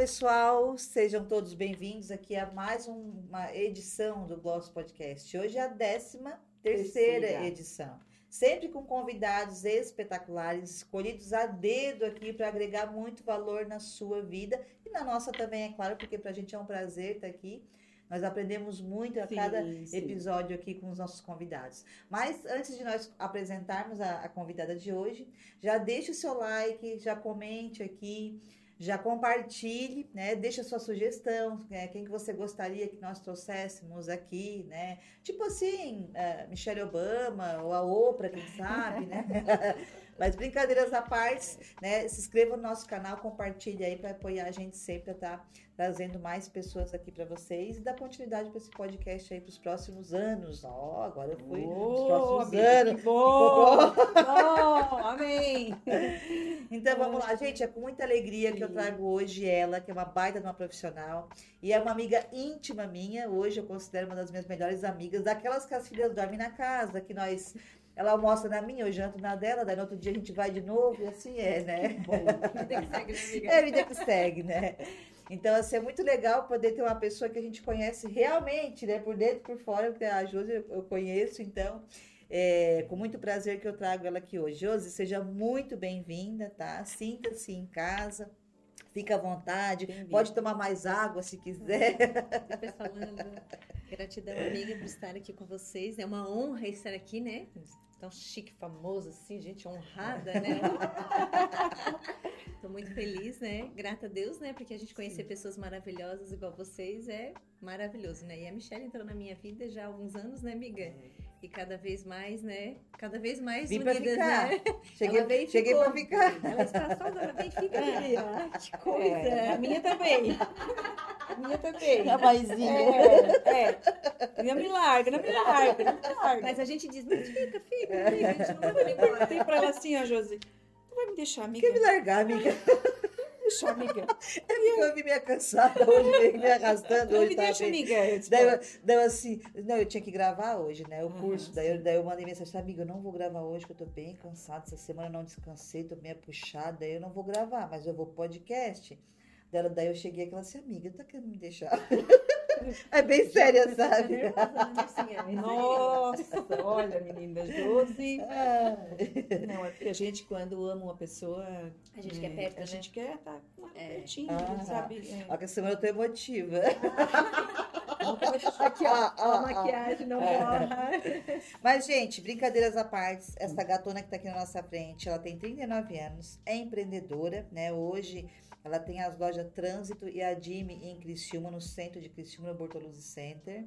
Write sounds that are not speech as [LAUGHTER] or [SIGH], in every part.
pessoal, sejam todos bem-vindos aqui a mais uma edição do Gloss Podcast. Hoje é a décima terceira, terceira. edição. Sempre com convidados espetaculares, escolhidos a dedo aqui para agregar muito valor na sua vida e na nossa também, é claro, porque para a gente é um prazer estar aqui. Nós aprendemos muito a sim, cada sim. episódio aqui com os nossos convidados. Mas antes de nós apresentarmos a, a convidada de hoje, já deixe o seu like, já comente aqui já compartilhe, né? Deixa sua sugestão, né? quem que você gostaria que nós trouxéssemos aqui, né? Tipo assim, uh, Michelle Obama ou a Oprah, quem sabe, né? [LAUGHS] Mas brincadeiras à parte, né? Se inscreva no nosso canal, compartilhe aí para apoiar a gente sempre a tá trazendo mais pessoas aqui para vocês e dar continuidade para esse podcast aí para os próximos anos. Ó, oh, agora eu fui oh, próximos amiga, anos. Que bom! [LAUGHS] bom! Amém! Então vamos lá, gente. É com muita alegria Sim. que eu trago hoje ela, que é uma baita de uma profissional e é uma amiga íntima minha. Hoje eu considero uma das minhas melhores amigas, daquelas que as filhas dormem na casa, que nós ela almoça na minha, eu janto na dela, daí no outro dia a gente vai de novo, e assim é, né? Bom, vida que segue, né, amiga? É vida que segue, né? Então, assim, é muito legal poder ter uma pessoa que a gente conhece realmente, né? Por dentro e por fora, porque a Josi eu conheço, então... É com muito prazer que eu trago ela aqui hoje. Josi, seja muito bem-vinda, tá? Sinta-se em casa. Fica à vontade, pode tomar mais água se quiser. Depois falando, gratidão, amiga, por estar aqui com vocês. É uma honra estar aqui, né? Tão chique, famoso, assim, gente honrada, né? Estou muito feliz, né? Grata a Deus, né? Porque a gente conhecer Sim. pessoas maravilhosas igual vocês é maravilhoso, né? E a Michelle entrou na minha vida já há alguns anos, né, amiga? É. E cada vez mais, né? Cada vez mais Vim unidas, né? [LAUGHS] Cheguei, ela cheguei para ficar. Ela está só agora, vem, fica aqui. É. [LAUGHS] Que coisa. É. A minha também. A minha também. A maisinha. É, é. Não me larga, não me larga, não me larga. Mas a gente diz, mas fica, fica, fica. A gente não vai embora. Tem para ela assim, ó, Josi. Não vai me deixar, amiga. Quer me largar, amiga? [LAUGHS] deixa, amiga. [LAUGHS] É porque eu vim meio cansada hoje, me arrastando não hoje. me deixa, bem. amiga. Daí, eu, daí eu assim, não, eu tinha que gravar hoje, né? O curso. daí, eu, daí eu mandei mensagem, amiga, eu não vou gravar hoje, que eu tô bem cansada. Essa semana eu não descansei, tô meio puxada, daí eu não vou gravar, mas eu vou podcast. Daí, daí eu cheguei e falei assim, amiga, tá querendo me deixar? [LAUGHS] É bem séria, sabe? [LAUGHS] Nossa, olha, meninas, 12. Não, é porque a gente, quando ama uma pessoa. A gente é, quer perto. A né? gente quer estar tá é. pertinho, ah, sabe? É. Olha que semana eu tô emotiva. [LAUGHS] Aqui, ó, a maquiagem não morre. Mas, gente, brincadeiras à parte, essa gatona que tá aqui na nossa frente, ela tem 39 anos, é empreendedora, né? Hoje ela tem as lojas Trânsito e a Dime em Criciúma, no centro de Criciúma, no Bortoluzzi Center.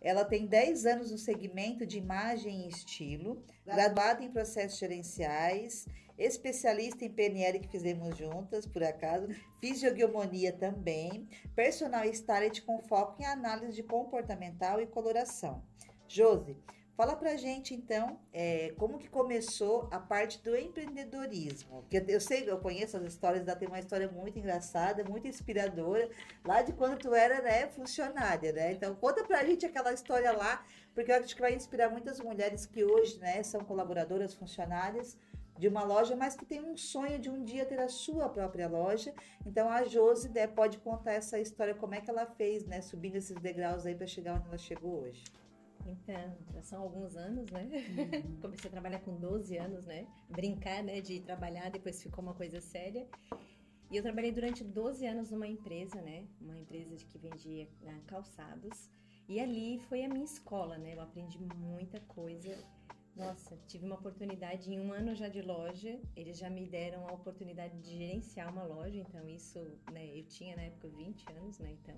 Ela tem 10 anos no segmento de imagem e estilo, graduada em processos gerenciais, especialista em PNL que fizemos juntas, por acaso, fisiognomonia também, personal stylist com foco em análise de comportamental e coloração. Josi, Fala pra gente então, é, como que começou a parte do empreendedorismo? Porque eu sei, eu conheço as histórias, da tem uma história muito engraçada, muito inspiradora, lá de quando tu era, né, funcionária, né? Então conta pra gente aquela história lá, porque eu acho que vai inspirar muitas mulheres que hoje, né, são colaboradoras, funcionárias de uma loja, mas que tem um sonho de um dia ter a sua própria loja. Então a Josi né, pode contar essa história, como é que ela fez, né, subindo esses degraus aí para chegar onde ela chegou hoje. Então, já são alguns anos, né? Uhum. [LAUGHS] Comecei a trabalhar com 12 anos, né? Brincar, né? De trabalhar, depois ficou uma coisa séria. E eu trabalhei durante 12 anos numa empresa, né? Uma empresa de que vendia né, calçados. E ali foi a minha escola, né? Eu aprendi muita coisa nossa, tive uma oportunidade em um ano já de loja. Eles já me deram a oportunidade de gerenciar uma loja, então isso, né, eu tinha na época 20 anos, né, então.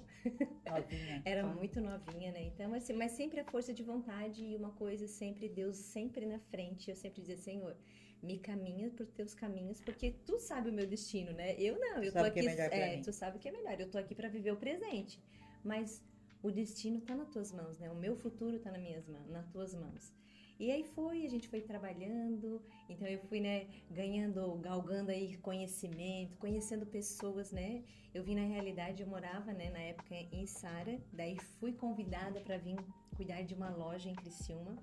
Novinha. [LAUGHS] Era muito novinha, né? Então, assim, mas sempre a força de vontade e uma coisa sempre Deus sempre na frente. Eu sempre dizia, Senhor, me caminha por teus caminhos, porque tu sabe o meu destino, né? Eu não, eu tu tô aqui, é, é tu sabe o que é melhor. Eu tô aqui para viver o presente. Mas o destino tá nas tuas mãos, né? O meu futuro tá nas minhas mãos, nas tuas mãos. E aí foi, a gente foi trabalhando, então eu fui, né, ganhando, galgando aí conhecimento, conhecendo pessoas, né? Eu vim na realidade, eu morava, né, na época em Sara, daí fui convidada para vir cuidar de uma loja em Criciúma,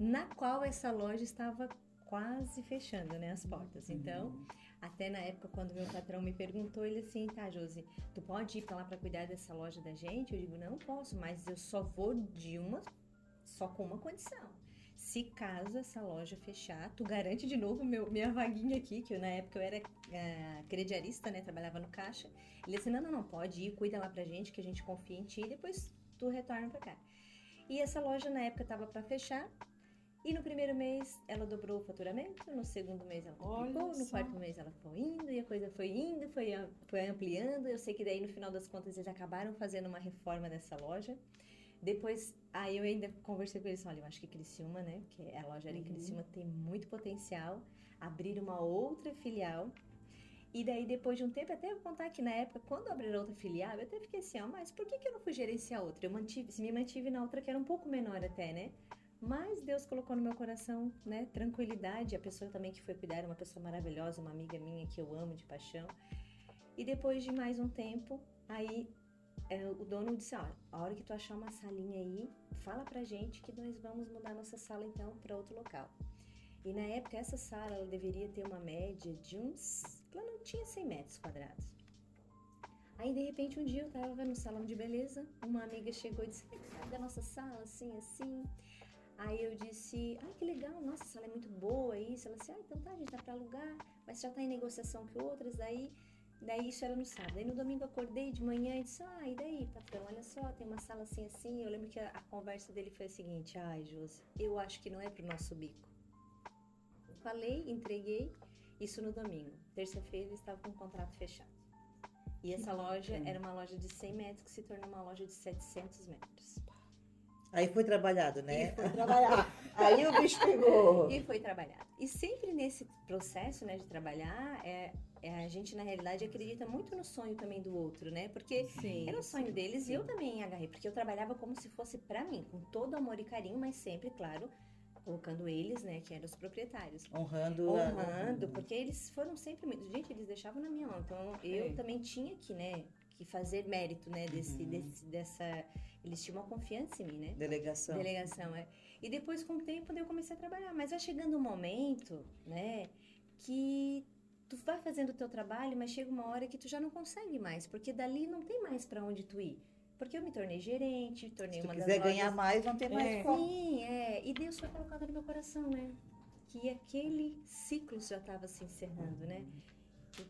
na qual essa loja estava quase fechando, né, as portas. Então, Até na época, quando meu patrão me perguntou, ele assim, tá, Josi, tu pode ir pra lá pra cuidar dessa loja da gente? Eu digo, não posso, mas eu só vou de uma, só com uma condição. Se caso essa loja fechar, tu garante de novo meu, minha vaguinha aqui, que eu, na época eu era uh, crediarista, né, trabalhava no caixa. Ele disse, não, não, não, pode ir, cuida lá pra gente, que a gente confia em ti, e depois tu retorna pra cá. E essa loja na época tava para fechar, e no primeiro mês ela dobrou o faturamento, no segundo mês ela duplicou, no quarto mês ela foi indo, e a coisa foi indo, foi, foi ampliando. Eu sei que daí no final das contas eles acabaram fazendo uma reforma nessa loja. Depois, aí eu ainda conversei com eles, olha, eu acho que Criciúma, né, que a loja era em uhum. Criciúma, tem muito potencial, abrir uma outra filial. E daí, depois de um tempo, até vou contar que na época, quando abriram outra filial, eu até fiquei assim, ó, mas por que, que eu não fui gerenciar outra? Eu mantive, se me mantive na outra que era um pouco menor até, né? Mas Deus colocou no meu coração, né, tranquilidade. A pessoa também que foi cuidar era uma pessoa maravilhosa, uma amiga minha que eu amo de paixão. E depois de mais um tempo, aí o dono disse: Ó, a hora que tu achar uma salinha aí, fala pra gente que nós vamos mudar nossa sala então para outro local. E na época, essa sala ela deveria ter uma média de uns. Ela não tinha 100 metros quadrados. Aí, de repente, um dia eu tava no salão de beleza, uma amiga chegou e disse: Sabe da nossa sala, assim, assim. Aí eu disse, ai que legal, nossa, a sala é muito boa, isso. Ela disse, ah, então tá, a gente dá pra alugar, mas já tá em negociação com outras, daí, daí isso era no sábado. Aí no domingo acordei de manhã e disse, ah, e daí, patrão, olha só, tem uma sala assim, assim. Eu lembro que a, a conversa dele foi a seguinte, ai, Josi, eu acho que não é pro nosso bico. Falei, entreguei, isso no domingo. Terça-feira ele estava com o contrato fechado. E essa loja era uma loja de 100 metros que se tornou uma loja de 700 metros. Aí foi trabalhado, né? E foi [LAUGHS] trabalhado. Aí o bicho pegou. E foi trabalhado. E sempre nesse processo, né, de trabalhar, é, a gente na realidade acredita muito no sonho também do outro, né? Porque sim, era o sonho sim, deles sim. e eu também agarrei, porque eu trabalhava como se fosse para mim, com todo amor e carinho, mas sempre, claro, colocando eles, né, que eram os proprietários. Honrando. Honrando, a... porque eles foram sempre muito. Gente, eles deixavam na minha mão. Então eu é. também tinha que, né, que fazer mérito, né, desse, uhum. desse, dessa eles tinham uma confiança em mim, né? Delegação. Delegação, é. E depois, com o tempo, eu comecei a trabalhar. Mas vai chegando um momento, né, que tu vai fazendo o teu trabalho, mas chega uma hora que tu já não consegue mais, porque dali não tem mais para onde tu ir. Porque eu me tornei gerente, tornei Se uma das quiser ganhar mais, não tem mais é. como. Sim, é. E Deus foi colocado no meu coração, né? Que aquele ciclo já estava se encerrando, né?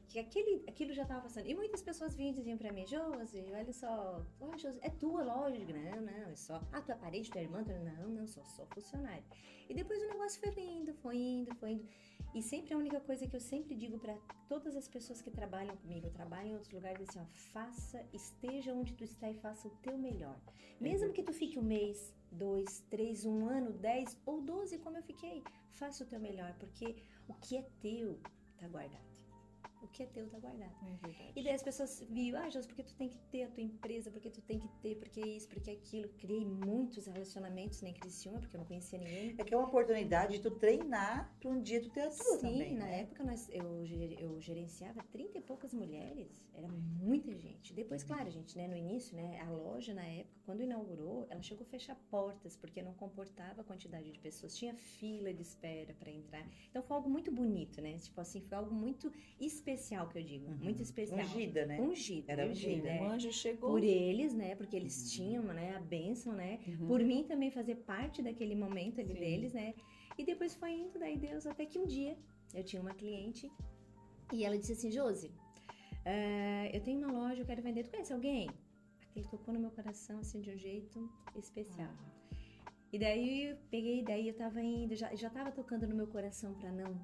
Que aquele, aquilo já estava passando. E muitas pessoas vinham e diziam para mim, Josi, olha só, oh, Josi, é tua loja? Não, não, é só, ah, tua parede, tua irmã? Não, não, sou só funcionário. E depois o negócio foi indo, foi indo, foi indo. E sempre a única coisa que eu sempre digo para todas as pessoas que trabalham comigo, trabalham em outros lugares, é assim, ó, faça, esteja onde tu está e faça o teu melhor. Mesmo que tu fique um mês, dois, três, um ano, dez ou doze, como eu fiquei, faça o teu melhor, porque o que é teu tá guardado o que é teu tá guardado. É e daí as pessoas viam, ah, José, porque tu tem que ter a tua empresa, porque tu tem que ter, porque isso, porque aquilo. Criei muitos relacionamentos nem Criciúma, porque eu não conhecia ninguém. É que é uma oportunidade de tu treinar para um dia tu ter a tua Sim, também, na né? época nós, eu, eu gerenciava 30 e poucas mulheres, era muita gente. Depois, claro, gente, né, no início, né, a loja na época, quando inaugurou, ela chegou a fechar portas, porque não comportava a quantidade de pessoas, tinha fila de espera para entrar. Então foi algo muito bonito, né? Tipo assim, foi algo muito especial que eu digo, uhum. muito especial. Ungida, né? Ungida, Era ungida. É. O anjo chegou. Por eles, né? Porque eles uhum. tinham, né, a bênção, né? Uhum. Por mim também fazer parte daquele momento ali Sim. deles, né? E depois foi indo, daí Deus, até que um dia eu tinha uma cliente e ela disse assim, Josi, uh, eu tenho uma loja, eu quero vender, tu conhece alguém? Aquele tocou no meu coração, assim, de um jeito especial. Ah. E daí eu peguei, daí eu tava indo, já, já tava tocando no meu coração para não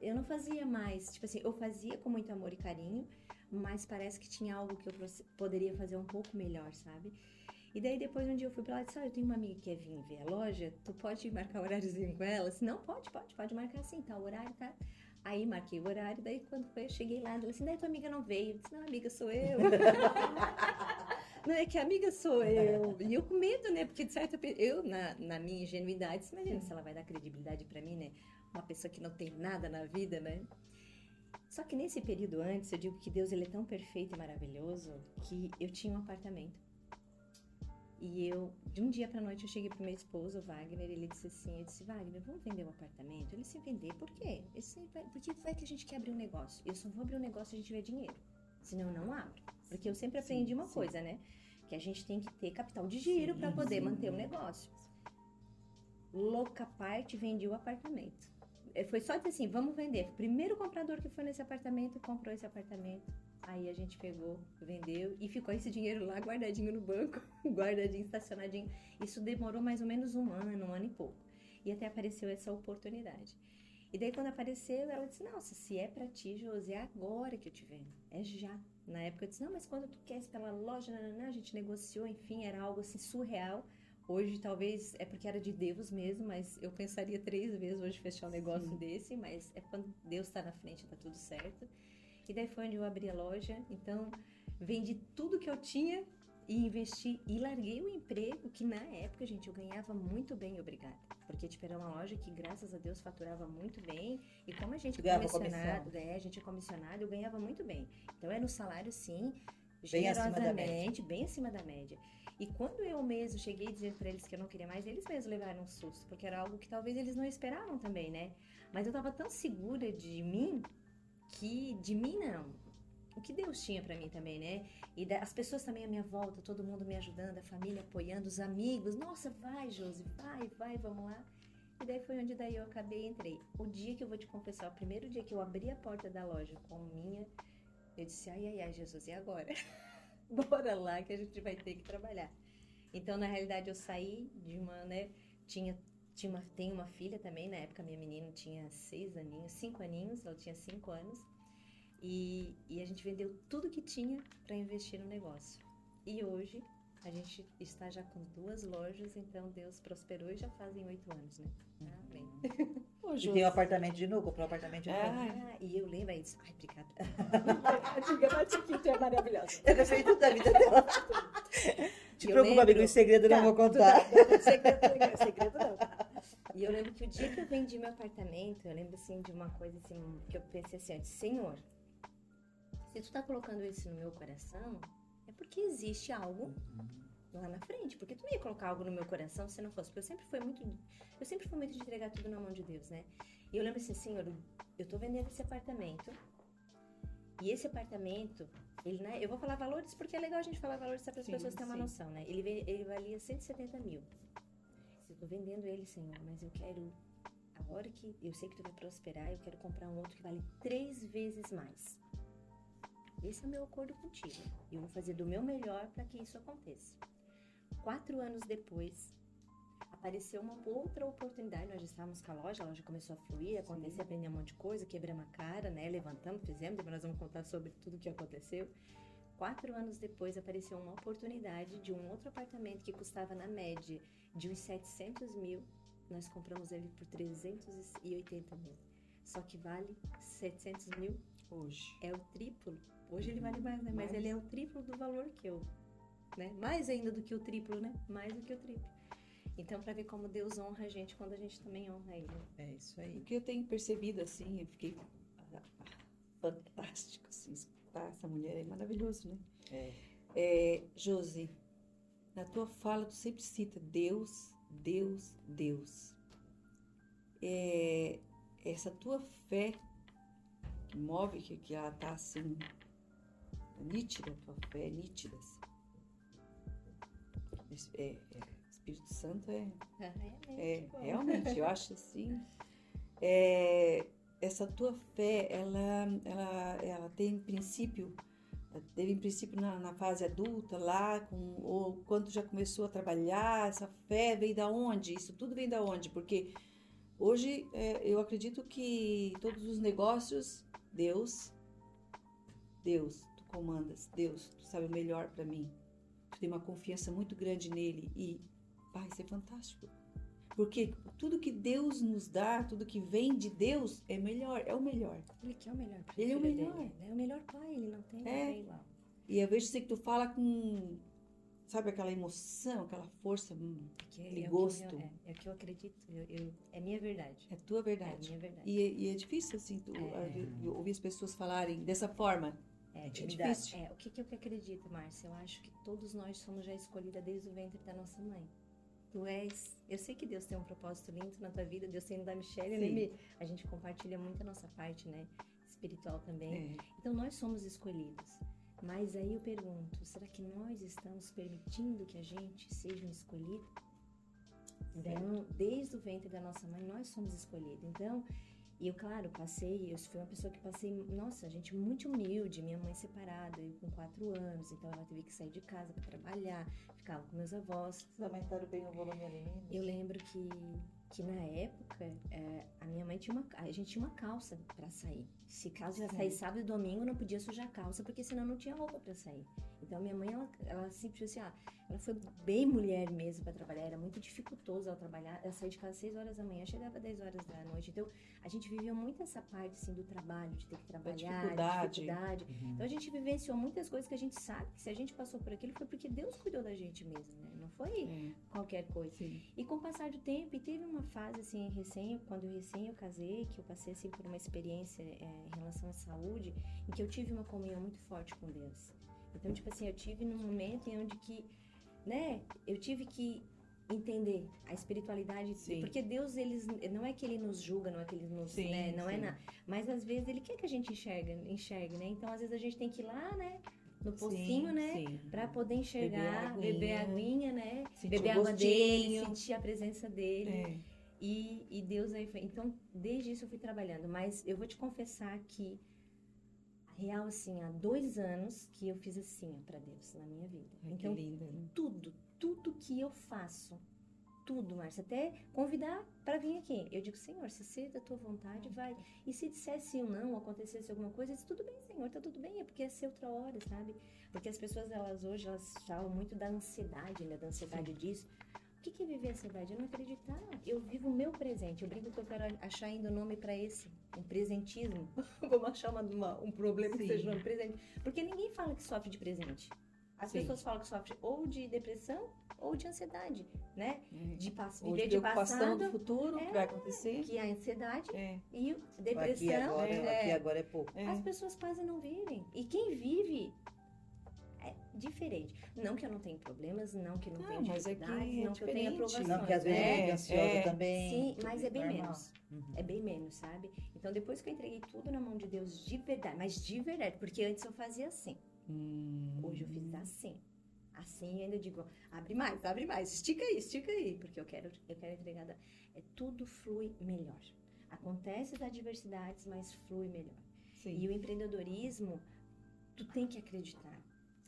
eu não fazia mais, tipo assim, eu fazia com muito amor e carinho, mas parece que tinha algo que eu poderia fazer um pouco melhor, sabe? E daí depois um dia eu fui pra lá e disse, ah, eu tenho uma amiga que quer vir ver a loja, tu pode marcar horáriozinho com ela? Se não, pode, pode, pode marcar assim, tá, o horário tá... Aí marquei o horário, daí quando foi, eu cheguei lá, ela disse, daí tua amiga não veio. Eu disse, não, amiga, sou eu. [LAUGHS] é que amiga sou eu. E eu com medo, né? Porque de certo, eu, na, na minha ingenuidade, imagina se ela vai dar credibilidade para mim, né? uma pessoa que não tem nada na vida, né? Só que nesse período antes, eu digo que Deus ele é tão perfeito e maravilhoso que eu tinha um apartamento. E eu, de um dia pra noite, eu cheguei pro meu esposo, o Wagner, ele disse assim, eu disse, Wagner, vamos vender o um apartamento? Ele disse, vender, por quê? Disse, porque vai que a gente quer abrir um negócio. Eu só vou abrir um negócio se a gente tiver dinheiro. Senão eu não abro. Porque eu sempre aprendi sim, uma sim. coisa, né? Que a gente tem que ter capital de giro para poder manter o negócio. Louca parte, vendi o apartamento. É, foi só dizer assim, vamos vender. Primeiro comprador que foi nesse apartamento comprou esse apartamento. Aí a gente pegou, vendeu e ficou esse dinheiro lá guardadinho no banco, [LAUGHS] guardadinho, estacionadinho. Isso demorou mais ou menos um ano, um ano e pouco. E até apareceu essa oportunidade. E daí quando apareceu, ela disse: "Nossa, se é para ti, Josi, é agora que eu te vendo. É já". Na época eu disse: "Não, mas quando tu queres pela loja, a gente negociou, enfim, era algo assim surreal". Hoje talvez é porque era de Deus mesmo, mas eu pensaria três vezes hoje fechar um negócio Sim. desse, mas é quando Deus está na frente, tá tudo certo. E daí foi onde eu abri a loja, então vendi tudo que eu tinha e investi e larguei o emprego que na época, gente, eu ganhava muito bem, obrigada. Porque tipo era uma loja que graças a Deus faturava muito bem e como a gente é comissionado, é, a gente é comissionado, eu ganhava muito bem. Então era um salário sim, generosamente, bem acima da média. E quando eu mesmo cheguei dizendo para eles que eu não queria mais, eles mesmos levaram um susto, porque era algo que talvez eles não esperavam também, né? Mas eu tava tão segura de mim que de mim não. O que Deus tinha para mim também, né? E da, as pessoas também à minha volta, todo mundo me ajudando, a família apoiando, os amigos. Nossa, vai, Josi, vai, vai, vamos lá. E daí foi onde daí eu acabei e entrei. O dia que eu vou te confessar, o primeiro dia que eu abri a porta da loja com minha, eu disse, ai, ai, ai, Jesus, e agora? [LAUGHS] bora lá que a gente vai ter que trabalhar. Então, na realidade, eu saí de uma, né, tinha, tinha uma, tenho uma filha também, na época minha menina tinha seis aninhos, cinco aninhos, ela tinha cinco anos, e, e a gente vendeu tudo que tinha para investir no negócio. E hoje a gente está já com duas lojas, então Deus prosperou e já fazem oito anos, né? Amém. [LAUGHS] e tem um apartamento de novo, comprou um apartamento de novo. Ah, e eu lembro aí disso. Ai, obrigada. [LAUGHS] Diga, Matiquita é maravilhosa. Eu gostei tudo da vida dela. [LAUGHS] Te preocupa, amigo, em segredo tá, não vou contar. Segredo não. E eu lembro que o dia que eu vendi meu apartamento, eu lembro assim de uma coisa assim, que eu pensei assim, Senhor, se tu tá colocando isso no meu coração, é porque existe algo lá na frente. Porque tu não ia colocar algo no meu coração se não fosse. Porque eu sempre fui muito. Eu sempre fui muito de entregar tudo na mão de Deus, né? E eu lembro assim, Senhor, eu tô vendendo esse apartamento. E esse apartamento, ele, né, eu vou falar valores porque é legal a gente falar valores para as pessoas terem uma noção, né? Ele, ele valia 170 mil. Eu tô vendendo ele, Senhor, mas eu quero. A hora que eu sei que tu vai prosperar, eu quero comprar um outro que vale três vezes mais. Esse é o meu acordo contigo. E eu vou fazer do meu melhor para que isso aconteça. Quatro anos depois, apareceu uma outra oportunidade. Nós já estávamos com a loja, a loja começou a fluir, acontecer, aprender um monte de coisa, quebramos a cara, né? Levantamos, fizemos, depois nós vamos contar sobre tudo o que aconteceu. Quatro anos depois apareceu uma oportunidade de um outro apartamento que custava na média de uns 700 mil. Nós compramos ele por 380 mil. Só que vale 700 mil hoje. É o triplo Hoje ele vale mais, né? Mas ele é o triplo do valor que eu, né? Mais ainda do que o triplo, né? Mais do que o triplo. Então, para ver como Deus honra a gente quando a gente também honra Ele. É isso aí. O que eu tenho percebido, assim, eu fiquei ah, fantástico, assim, escutar essa mulher é maravilhoso, né? É. é. Josi, na tua fala tu sempre cita Deus, Deus, Deus. É, essa tua fé move, que, que ela tá assim, nítida, tua fé é nítida. É, é, Espírito Santo é, ah, é, é realmente, eu acho [LAUGHS] assim, é, essa tua fé, ela, ela, ela tem princípio, teve em princípio na, na, fase adulta lá, com, ou quando já começou a trabalhar, essa fé veio da onde? Isso tudo vem da onde? Porque hoje é, eu acredito que todos os negócios, Deus, Deus, comandas, Deus, tu sabe o melhor para mim. Tu tem uma confiança muito grande nele e vai ser fantástico. Porque tudo que Deus nos dá, tudo que vem de Deus é melhor, é o melhor. Ele quer o melhor. Ele é o melhor. Dele, né? É o melhor pai, ele não tem é. igual. E eu vejo assim que tu fala com, sabe, aquela emoção, aquela força, hum, aquele é gosto. Eu, é, é, o que eu acredito, eu, eu, é minha verdade. É tua verdade. É minha verdade. E, e é difícil, assim, tu, é. ouvir as pessoas falarem dessa forma É, Intimidade. difícil. É, o que, que eu acredito, Márcia? Eu acho que todos nós somos já escolhidas desde o ventre da nossa mãe. Tu és. Eu sei que Deus tem um propósito lindo na tua vida, Deus tem da Michelle, né? A gente compartilha muito a nossa parte, né? Espiritual também. É. Então nós somos escolhidos. Mas aí eu pergunto, será que nós estamos permitindo que a gente seja um escolhido? Então, desde o ventre da nossa mãe, nós somos escolhidos. Então, e eu, claro, passei, eu fui uma pessoa que passei, nossa, gente muito humilde, minha mãe separada, eu com quatro anos, então ela teve que sair de casa para trabalhar, ficava com meus avós. Vocês aumentaram bem o volume ali, meninas? Eu lembro que, que na época, é, a minha mãe tinha uma, a gente tinha uma calça para sair. Se caso ia sair sábado e domingo, não podia sujar a calça, porque senão não tinha roupa para sair. Então minha mãe, ela, ela sempre assim, ah, ela foi bem mulher mesmo para trabalhar, era muito dificultoso ela trabalhar. Ela saía de casa às 6 horas da manhã, chegava às 10 horas da noite. Então a gente vivia muito essa parte assim do trabalho, de ter que trabalhar, dificuldade. dificuldade. Uhum. Então a gente vivenciou muitas coisas que a gente sabe que se a gente passou por aquilo foi porque Deus cuidou da gente mesmo, né? Não foi É. qualquer coisa. Sim. E com o passar do tempo, e teve uma fase assim, recém, quando eu recém eu casei, que eu passei assim por uma experiência é, em relação à saúde, em que eu tive uma comunhão muito forte com Deus. Então, tipo assim, eu tive num momento em onde que, né, eu tive que entender a espiritualidade, Sim. porque Deus, eles, não é que ele nos julga, não é que ele nos, Sim, né, não é sim. nada, mas às vezes ele quer que a gente enxerga, enxergue, né? Então, às vezes a gente tem que ir lá, né, no pocinho, né, Sim. Pra poder enxergar, aguinha. beber a aguinha, né? Sentir beber a água dele, sentir a presença dele. É. E, e Deus aí foi. Então, desde isso eu fui trabalhando. Mas eu vou te confessar que, real, assim, há dois anos que eu fiz assim ó, pra Deus na minha vida. Ai, então, que linda. né? tudo, tudo que eu faço, tudo, Márcia, até convidar para vir aqui. Eu digo, Senhor, se ser da tua vontade, vai. E se dissesse um não, acontecesse alguma coisa, eu disse, tudo bem, Senhor, tá tudo bem, é porque ia ser outra hora, sabe? Porque as pessoas, elas hoje, elas falam muito da ansiedade, né? Da ansiedade disso. O que que é viver a ansiedade? Eu não acreditar. Eu vivo o meu presente. Eu brinco que eu quero achar ainda o nome para esse. Um presentismo. [LAUGHS] Vamos achar uma, uma- um problema que Sim. seja um presente. Porque ninguém fala que sofre de presente. As Sim. pessoas falam que sofre ou de depressão ou de ansiedade, né? É. De pass Ou viver de de preocupação do passado, futuro, o que É. vai acontecer. que é a ansiedade É. e Aqui depressão. e agora, é, aqui agora é pouco. É. As pessoas quase não vivem. E quem vive é diferente. Não que eu não tenha problemas, não que eu não, Não, tenha mas é que dificuldades, é não que eu tenha diferente. aprovações. Não, porque às vezes É, gente é ansiosa é. também. Sim, mas é bem Normal. menos. Uhum. É bem menos, sabe? Então depois que eu entreguei tudo na mão de Deus de verdade, mas de verdade, porque antes eu fazia assim. Hum. Hoje eu fiz assim. Assim eu ainda digo, abre mais, abre mais, estica aí, estica aí, porque eu quero, eu quero entregar. da- É, tudo flui melhor. Acontece as adversidades, mas flui melhor. Sim. E o empreendedorismo, tu tem que acreditar.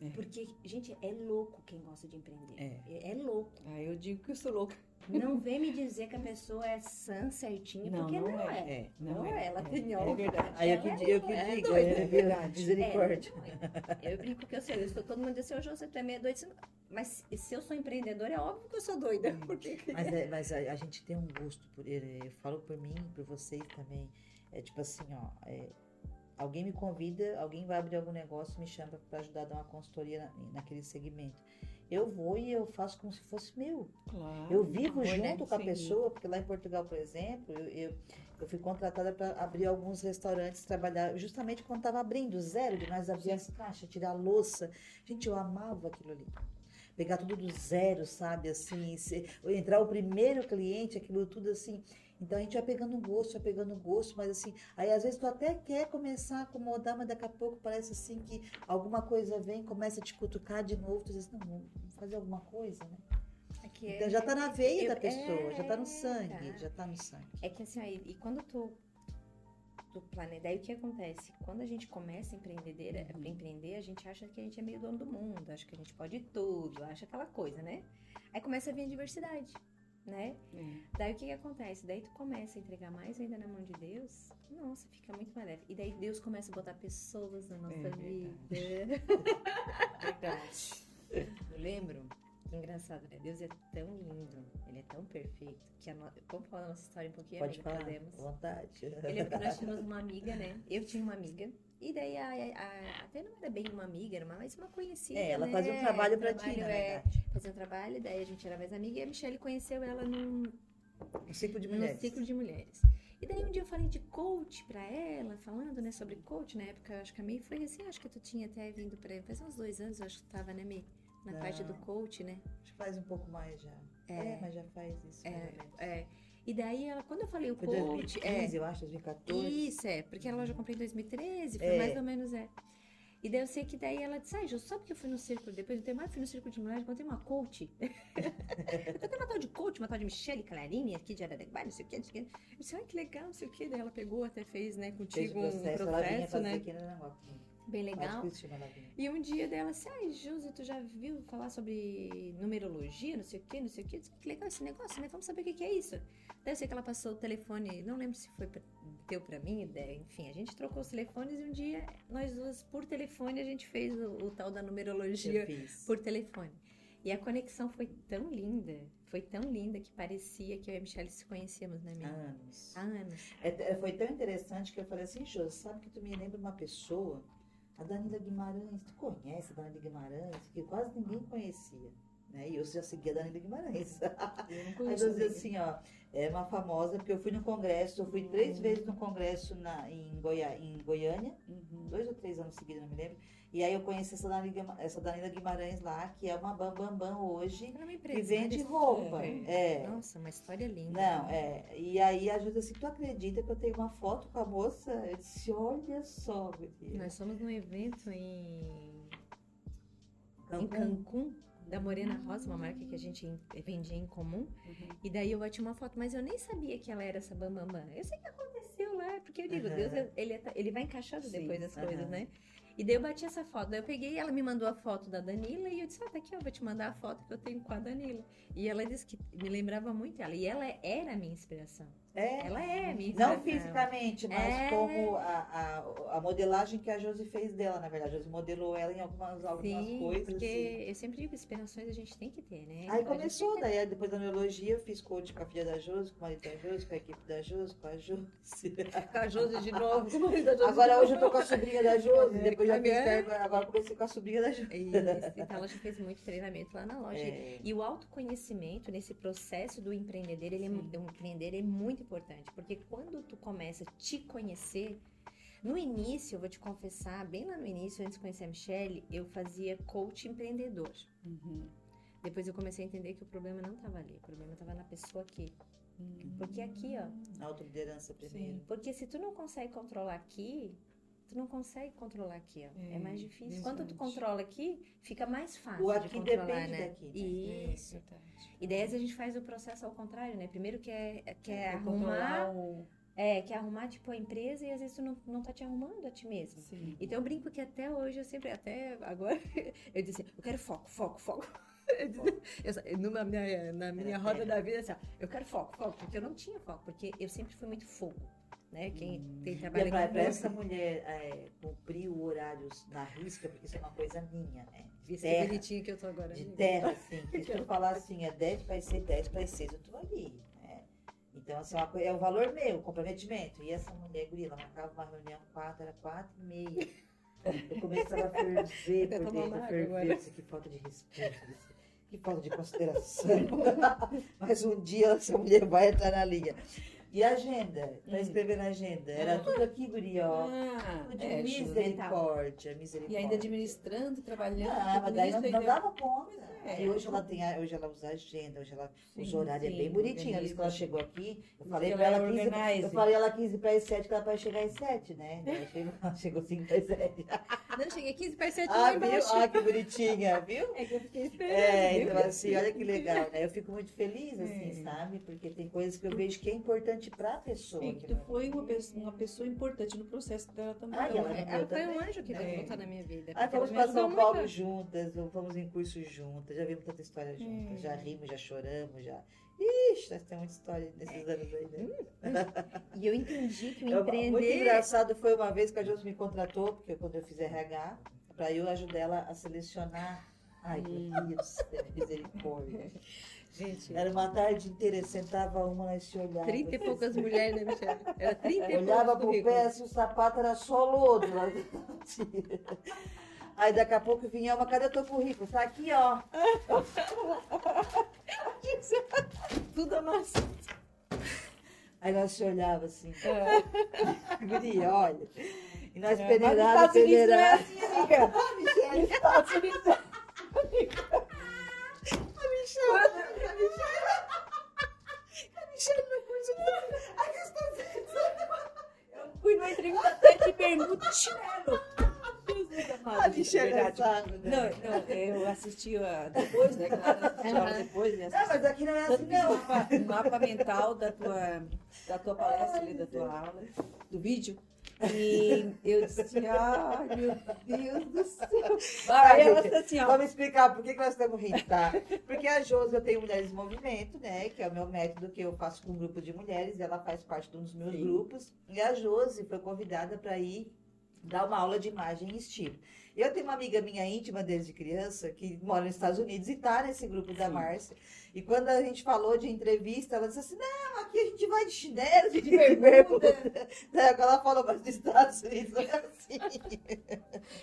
É. Porque, gente, é louco quem gosta de empreender. É. É, é louco. Ah, eu digo que eu sou louca. Não [LAUGHS] vem me dizer que a pessoa é sã, certinha, Não, porque não não, é. é. É. Não, é. é. Ela É. tem É verdade. Aí eu que, eu que é digo, doida. é, verdade. misericórdia. É, eu brinco que eu sei, eu sou, todo mundo diz assim, você tu é meio doido. Mas se eu sou empreendedora, é óbvio que eu sou doida. Porque... Mas, é- mas a, a gente tem um gosto por ele. Eu falo por mim por vocês também. É tipo assim, ó. Alguém me convida, alguém vai abrir algum negócio, me chama para ajudar a dar uma consultoria na- naquele segmento. Eu vou e eu faço como se fosse meu. Claro. Eu vivo né? junto com a pessoa, porque lá em Portugal, por exemplo, eu, eu, eu fui contratada para abrir alguns restaurantes, trabalhar justamente quando estava abrindo, zero, de nós abrir as caixas, tirar a louça. Gente, eu amava aquilo ali. Pegar tudo do zero, sabe? Assim, se- entrar o primeiro cliente, aquilo tudo assim. Então a gente vai pegando gosto, vai pegando gosto, mas assim, aí às vezes tu até quer começar a acomodar, mas daqui a pouco parece assim que alguma coisa vem, começa a te cutucar de novo, tu diz, não, vamos fazer alguma coisa, né? Aqui Então já tá na veia eu- da pessoa, já tá no é, sangue, tá. já tá no sangue. É que assim, aí, e quando tu, tu planeja, daí o que acontece? Quando a gente começa a empreendedeira, Uhum. empreender, a gente acha que a gente é meio dono do mundo, acha que a gente pode tudo, acha aquela coisa, né? Aí começa a vir a diversidade, né? É. Daí o que que acontece? Daí tu começa a entregar mais ainda na mão de Deus, nossa, fica muito mais leve. E daí Deus começa a botar pessoas na nossa É vida. [LAUGHS] Verdade. Eu lembro, engraçado, né? Deus é tão lindo, ele é tão perfeito, que a no... vamos falar da nossa história um pouquinho? Pode amiga? falar, Podemos. vontade. Eu lembro que nós [LAUGHS] tínhamos uma amiga, né? Eu tinha uma amiga. E daí, a, a- a- até não era bem uma amiga, era mais uma conhecida. É, ela né? fazia um trabalho pra ti, na é, verdade. Fazia um trabalho, daí a gente era mais amiga e a Michelle conheceu ela num, Um ciclo de num mulheres. ciclo de mulheres. E daí um dia eu falei de coach pra ela, falando, né, sobre coach. Na época, eu acho que a May foi assim, acho que tu tinha até vindo pra... Faz uns dois anos, eu acho que tu tava, né, May? Na Não. parte do coach, né? Acho que faz um pouco mais já. É, mas já faz isso. mais menos. É. E daí, ela, quando eu falei o Foi coach... 2015, é, eu acho, 2014. Isso, é, porque a loja eu comprei em 2013, foi É. mais ou menos, é. E daí eu sei que daí ela disse, ah, Ju, sabe que eu fui no círculo, depois do tempo, ah, eu fui no círculo de mulheres, encontrei uma coach. [LAUGHS] eu tenho uma tal de coach, uma tal de Michelle Clarini, aqui de Araranguá, não sei o que, não sei o que. Eu disse, ai, que legal, não sei o que. Daí ela pegou, até fez, né, Fez contigo um processo, ela vinha processo, né, aqui Aranguá. Bem Mais legal. E um dia dela assim, ai, Josi, tu já viu falar sobre numerologia, não sei o que, não sei o. Eu disse, que legal esse negócio, né? Vamos saber o que que é isso. Daí eu sei que ela passou o telefone, não lembro se foi pra, teu pra mim, daí, enfim, a gente trocou os telefones e um dia, nós duas, por telefone, a gente fez o, o tal da numerologia por telefone. E a conexão foi tão linda, foi tão linda que parecia que eu e a Michelle se conhecíamos, né, Há minha? anos. Há anos. É, é, foi tão interessante que eu falei assim, Jô, sabe que tu me lembra uma pessoa, a Danila Guimarães, tu conhece a Danila Guimarães? Que quase ninguém conhecia. Né? E eu já seguia a Danila Guimarães. Eu não [LAUGHS] Aí eu dizia assim, ó, é uma famosa, porque eu fui no congresso, eu fui três vezes no congresso na, em, Goiá, em Goiânia, Uhum. dois ou três anos seguidos, não me lembro. E aí eu conheci essa Danila, essa Danila Guimarães lá, que é uma bambambam bam, bam hoje, Era uma que empresa. vende roupa. É. Nossa, uma história linda. Não, é. E aí a Júlia assim, tu acredita que eu tenho uma foto com a moça? Eu disse, olha só, guria. Nós fomos num evento em, em Cancún. Da Morena Rosa, uma marca que a gente vendia em comum. Uhum. E daí eu bati uma foto, mas eu nem sabia que ela era essa bambambam. Eu sei que aconteceu lá, porque eu digo, Aham. Deus, ele, é- ele vai encaixando Sim, depois das aham. coisas, né? E daí eu bati essa foto. Daí eu peguei, ela me mandou a foto da Danila e eu disse, ah, tá aqui, ó, vou te mandar a foto que eu tenho com a Danila. E ela disse que me lembrava muito ela. E ela era a minha inspiração. É. Ela é minha Não fisicamente, mas É. como a, a, a modelagem que a Josi fez dela, na verdade. A Josi modelou ela em algumas, algumas Sim, coisas. porque assim. eu sempre digo, inspirações a gente tem que ter, né? Aí Então, gente começou, que- daí depois da neurologia eu fiz coach com a filha da Josi, com o marido da Josi, com a equipe da Josi, com a Josi. [LAUGHS] Com a Josi de novo. Agora hoje eu tô com a sobrinha da Josi, É, depois já fiz caminhando. termo, agora comecei com a sobrinha da Josi. Isso, então ela já fez muito treinamento lá na loja. É. E o autoconhecimento nesse processo do empreender, ele é, do empreender é muito importante, porque quando tu começa a te conhecer, no início, eu vou te confessar, bem lá no início, antes de conhecer a Michelle, eu fazia coach empreendedor. Uhum. Depois eu comecei a entender que o problema não estava ali, o problema estava na pessoa aqui. Uhum. Porque aqui, ó, Autoliderança primeiro. porque se tu não consegue controlar aqui, tu não consegue controlar aqui, ó. É, É, mais difícil. Quando tu controla aqui, fica mais fácil O de aqui controlar, depende né? daqui, né? Isso. É. E daí às vezes a gente faz o processo ao contrário, né? Primeiro quer, quer Pra controlar arrumar, o... é, quer arrumar tipo a empresa e às vezes tu não, não tá te arrumando a ti mesmo. Sim. Então eu brinco que até hoje eu sempre, até agora, [LAUGHS] eu disse, eu quero foco, foco, foco. [LAUGHS] Eu disse- eu só- numa minha, na minha roda da vida, assim, ó, eu quero foco, foco, porque eu não tinha foco, porque eu sempre fui muito fogo, né? Quem tem trabalho é com pra música, essa mulher é, cumprir o horário na risca, porque isso é uma coisa minha, né? De que terra, bonitinho que eu tô agora. de amiga. terra, assim. [LAUGHS] Que se eu falar assim, é 10 para 6, 10 para 6, eu tô ali. Né? Então, assim, é, uma é o valor meu, o comprometimento. E essa mulher, guria, ela marcava uma reunião 4, era 4 e meia. Eu começava a ferver por dentro, ferver. Disse, que falta de respeito, disse, que falta de consideração. [LAUGHS] [LAUGHS] Mas um dia essa mulher vai entrar na linha. E a agenda? Pra Hum. escrever na agenda? Era tudo aqui, guria, ó. Ah, de é, misericórdia, E misericórdia. ainda administrando, trabalhando. Ah, mas daí não, não dava conta. É. E hoje ela tem, a- hoje ela usa agenda, hoje ela, os Sim, horários é bem bonitinho. A vez que ela chegou aqui, eu falei Ela pra ela é 15, organize. eu falei ela 15 para as 7, que ela pode chegar às 7, né? [LAUGHS] Ela chegou, ela chegou 5 para as 7. Não, cheguei 15 para 7 Ah, lá viu? embaixo. Ah, que bonitinha, viu? É que eu fiquei esperando. É, viu? então assim, olha que legal, né? Eu fico muito feliz, assim, É. sabe? Porque tem coisas que eu vejo que é importante pra pessoa. Sim, que tu não- foi uma pessoa, uma pessoa importante no processo dela também. Ah, ela É, ela foi um anjo que É. Deus botou na minha vida. Ah, fomos para São. Paulo juntas, fomos em cursos juntas, já vimos tanta história juntas, É. já rimos, já choramos, já. Ixi, nós temos muita história nesses anos aí, né? [LAUGHS] E eu entendi que o Eu- Muito empreender. engraçado foi uma vez que a Josi me contratou, porque quando eu fiz RH, para eu ajudar ela a selecionar. Ai, meu Deus, [LAUGHS] misericórdia. Gente, Era uma tarde inteira, sentava uma, nós se olhava. 30 e poucas mulheres, né, Michelle? Era 30 e Olhava poucos pro pé, assim, o sapato era só lodo. [LAUGHS] Aí daqui a pouco vinha uma, cadê teu currículo? Tá aqui, ó. [LAUGHS] Tudo amassado. Aí nós se olhava assim, É. [LAUGHS] guria, olha. E nós É, mas nos peneirava, Estados Unidos não é peneirava. assim, amiga. Nos Estados Unidos é [LAUGHS] Eu fui numa entrevista até de bermuda e chinelo. Amado, A é verdade. sabe, Não, né? não, eu assisti a- depois, né? Claro, depois, né? Não, mas aqui não é assim, não. mapa, o mapa mental da tua, da tua palestra, ali, da tua aula, do vídeo. E eu disse, ai meu Deus do céu. Aí ela disse assim, ó. Vamos explicar por que, que nós estamos rindo, tá? Porque a Josi, eu tenho Mulheres em Movimento, né? Que é o meu método que eu faço com um grupo de mulheres. Ela faz parte de um dos meus Sim. grupos. E a Josi foi convidada para ir dar uma aula de imagem e estilo. Eu tenho uma amiga minha íntima desde criança, que mora nos Estados Unidos e está nesse grupo da. Márcia. E quando a gente falou de entrevista, ela disse assim, não, aqui a gente vai de chinelo, de bermuda. Daí [LAUGHS] ela falou, mas nos Estados Unidos não é assim.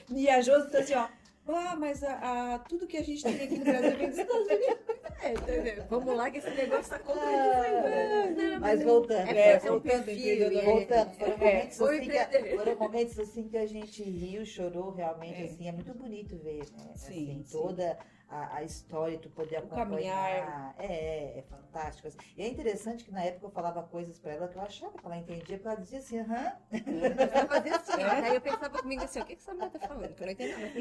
E a Josi disse assim, ó. Ah, mas a, a- tudo que a gente tem aqui no Brasil vem dos Estados Unidos. É? Vamos lá que esse negócio tá Ah, complicado. Mas voltando. É, É, é um voltando, perfil. e- Voltando, foram É, momentos, foi assim que, foram momentos assim que a gente riu, chorou realmente, É. assim, é muito bonito ver, né? Sim, assim, sim. toda a, a história, tu poder acompanhar. É, é fantástico. assim. E é interessante que na época eu falava coisas pra ela que eu achava que ela entendia, porque ela dizia assim, aham. [LAUGHS] Assim, ó. É. Daí eu pensava comigo assim, o que que essa mulher tá falando? Que eu não entendo nada.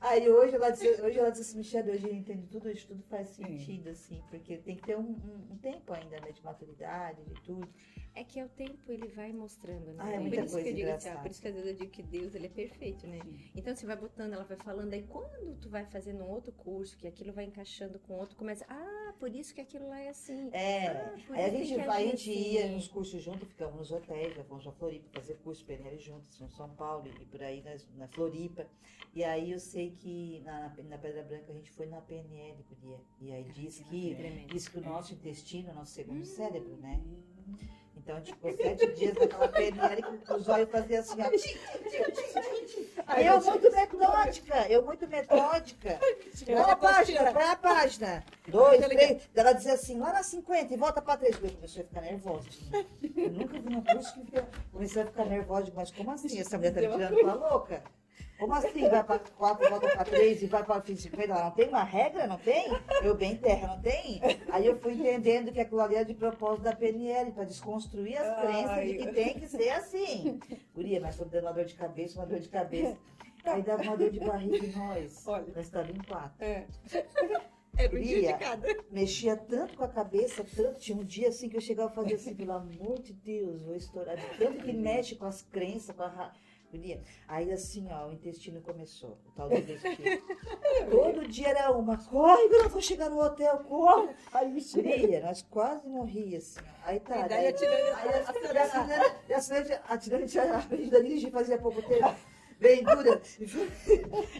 Aí hoje ela disse, hoje ela disse assim, Michelle, hoje eu entendo tudo, isso tudo faz Sim. sentido, assim, porque tem que ter um, um- um tempo ainda, né, de maturidade, de tudo. É que é o tempo, ele vai mostrando, né? Ah, é por muita isso coisa que eu digo assim, por isso que às vezes eu digo que Deus, ele é perfeito, né? Então você vai botando, ela vai falando, aí quando tu vai fazendo um outro curso, que aquilo vai encaixando com outro, começa, ah, por isso que aquilo lá é assim. É, Ah, aí a gente, que vai, a agir gente ia assim. nos cursos juntos, ficamos nos hotéis, já fomos pra Floripa fazer curso PNL juntos, em São Paulo e por aí nas- na, Floripa. E aí eu sei que na, na Pedra Branca a gente foi na PNL, guria. E aí diz que, diz que o nosso intestino é o nosso segundo Hum. cérebro, né? Então ficou sete dias naquela PNL que o zóio fazia assim, ó. Aí eu muito metódica, eu muito metódica. Qual a página? É a página? Dois, três. Ela dizia assim, lá na 50 e volta pra três. Eu comecei a ficar nervosa. Eu nunca vi um curso que comecei a ficar nervosa. Mas como assim? Essa mulher tá me tirando pra louca? Como assim? Vai pra quatro, volta pra três e vai pra 50? Ela não tem uma regra? Não tem? Eu bem terra, não tem? Aí eu fui entendendo que aquilo ali é de propósito da PNL, pra desconstruir as crenças de que tem que ser assim. Guria, mas tô dando uma dor de cabeça, uma dor de cabeça. Aí dava uma dor de barriga em nós. Olha. Nós estávamos em quatro. É. [LAUGHS] Era um dia dia de cada. Mexia tanto com a cabeça, tanto. Tinha um dia assim que eu chegava a fazer assim, pelo amor de Deus, vou estourar. De tanto que mexe com as crenças, com a. Guria. Aí assim, ó, o intestino começou. O tal do intestino. [LAUGHS] Todo dia era uma. Corre, eu não vou chegar no hotel, corre. Aí, Guria, nós quase morríamos assim. Aí tá. E daí daí- atirando Aí a tirante, a tirante, a tirante, a aprendida a dirigir fazia pouco tempo. Bem dura.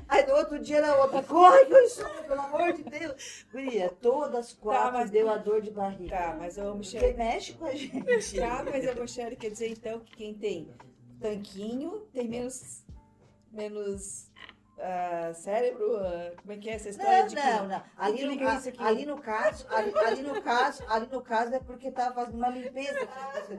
Aí no outro dia era outra. Corre que eu estou, pelo amor de Deus. Guria, todas quatro mas- deu a dor de barriga. Tá, mas ô, Porque Michelle. mexe com a gente. Tá, mas a Michelle quer dizer então que quem tem tanquinho tem menos. menos. Ah, cérebro? ah, como é que é essa história Não, de não, não. Ali que no, liga isso aqui? a- ali no caso, ali, ali no caso, ali no caso é porque tava fazendo uma limpeza,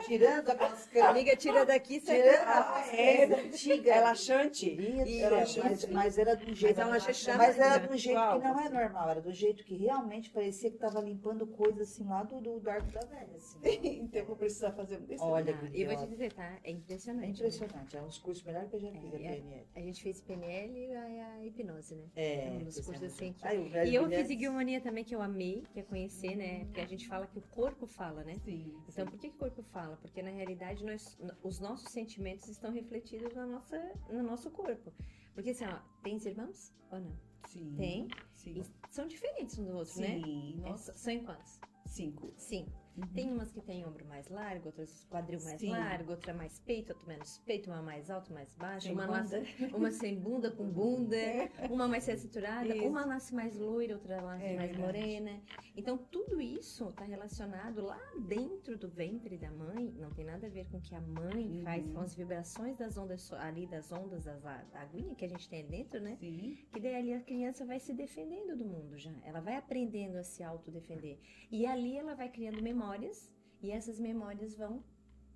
tirando aquelas A amiga tira daqui, sai Tirando Ah, as é. coisas antigas. relaxante? Isso, Relaxante. mas, mas era do jeito. ela já chama Mas era de- do jeito Uau. que não é normal, era do jeito que realmente parecia que tava limpando coisas assim lá do, do, do arco da velha. Assim. [LAUGHS] então eu vou precisar fazer um desse. Olha, Ah, eu vou te dizer, tá? É impressionante. É né? impressionante, é um dos cursos melhores que eu já fiz a É, PNL. A gente fez PNL e a, hipnose, né? É, um dos cursos assim que- velho E eu fiz Iguomania também, que eu amei, que é conhecer, né? Porque a gente fala que o corpo fala, né? Sim. Então, por que, que o corpo fala? Porque na realidade nós, os nossos sentimentos estão refletidos na nossa, no nosso corpo. Porque assim, ó, tens irmãos ou não? Sim. Tem. Sim. E são diferentes uns dos outros, né? Sim. É, são em quantos? cinco. Sim. Uhum. Tem umas que tem ombro mais largo, outras quadril mais Sim. largo, outra mais peito, outra menos peito, uma mais alto, mais baixo, Sem uma, bunda. nasce, [LAUGHS] uma sem bunda, com bunda, [LAUGHS] uma mais cinturada, uma nasce mais loira, outra nasce É mais verdade. morena. Então, tudo isso está relacionado lá dentro do ventre da mãe, não tem nada a ver com o que a mãe Uhum. faz, com as vibrações das ondas, ali das ondas das, da aguinha que a gente tem dentro, né? Sim. Que daí ali a criança vai se defendendo do mundo já. Ela vai aprendendo a se autodefender. E ali ela vai criando memórias e essas memórias vão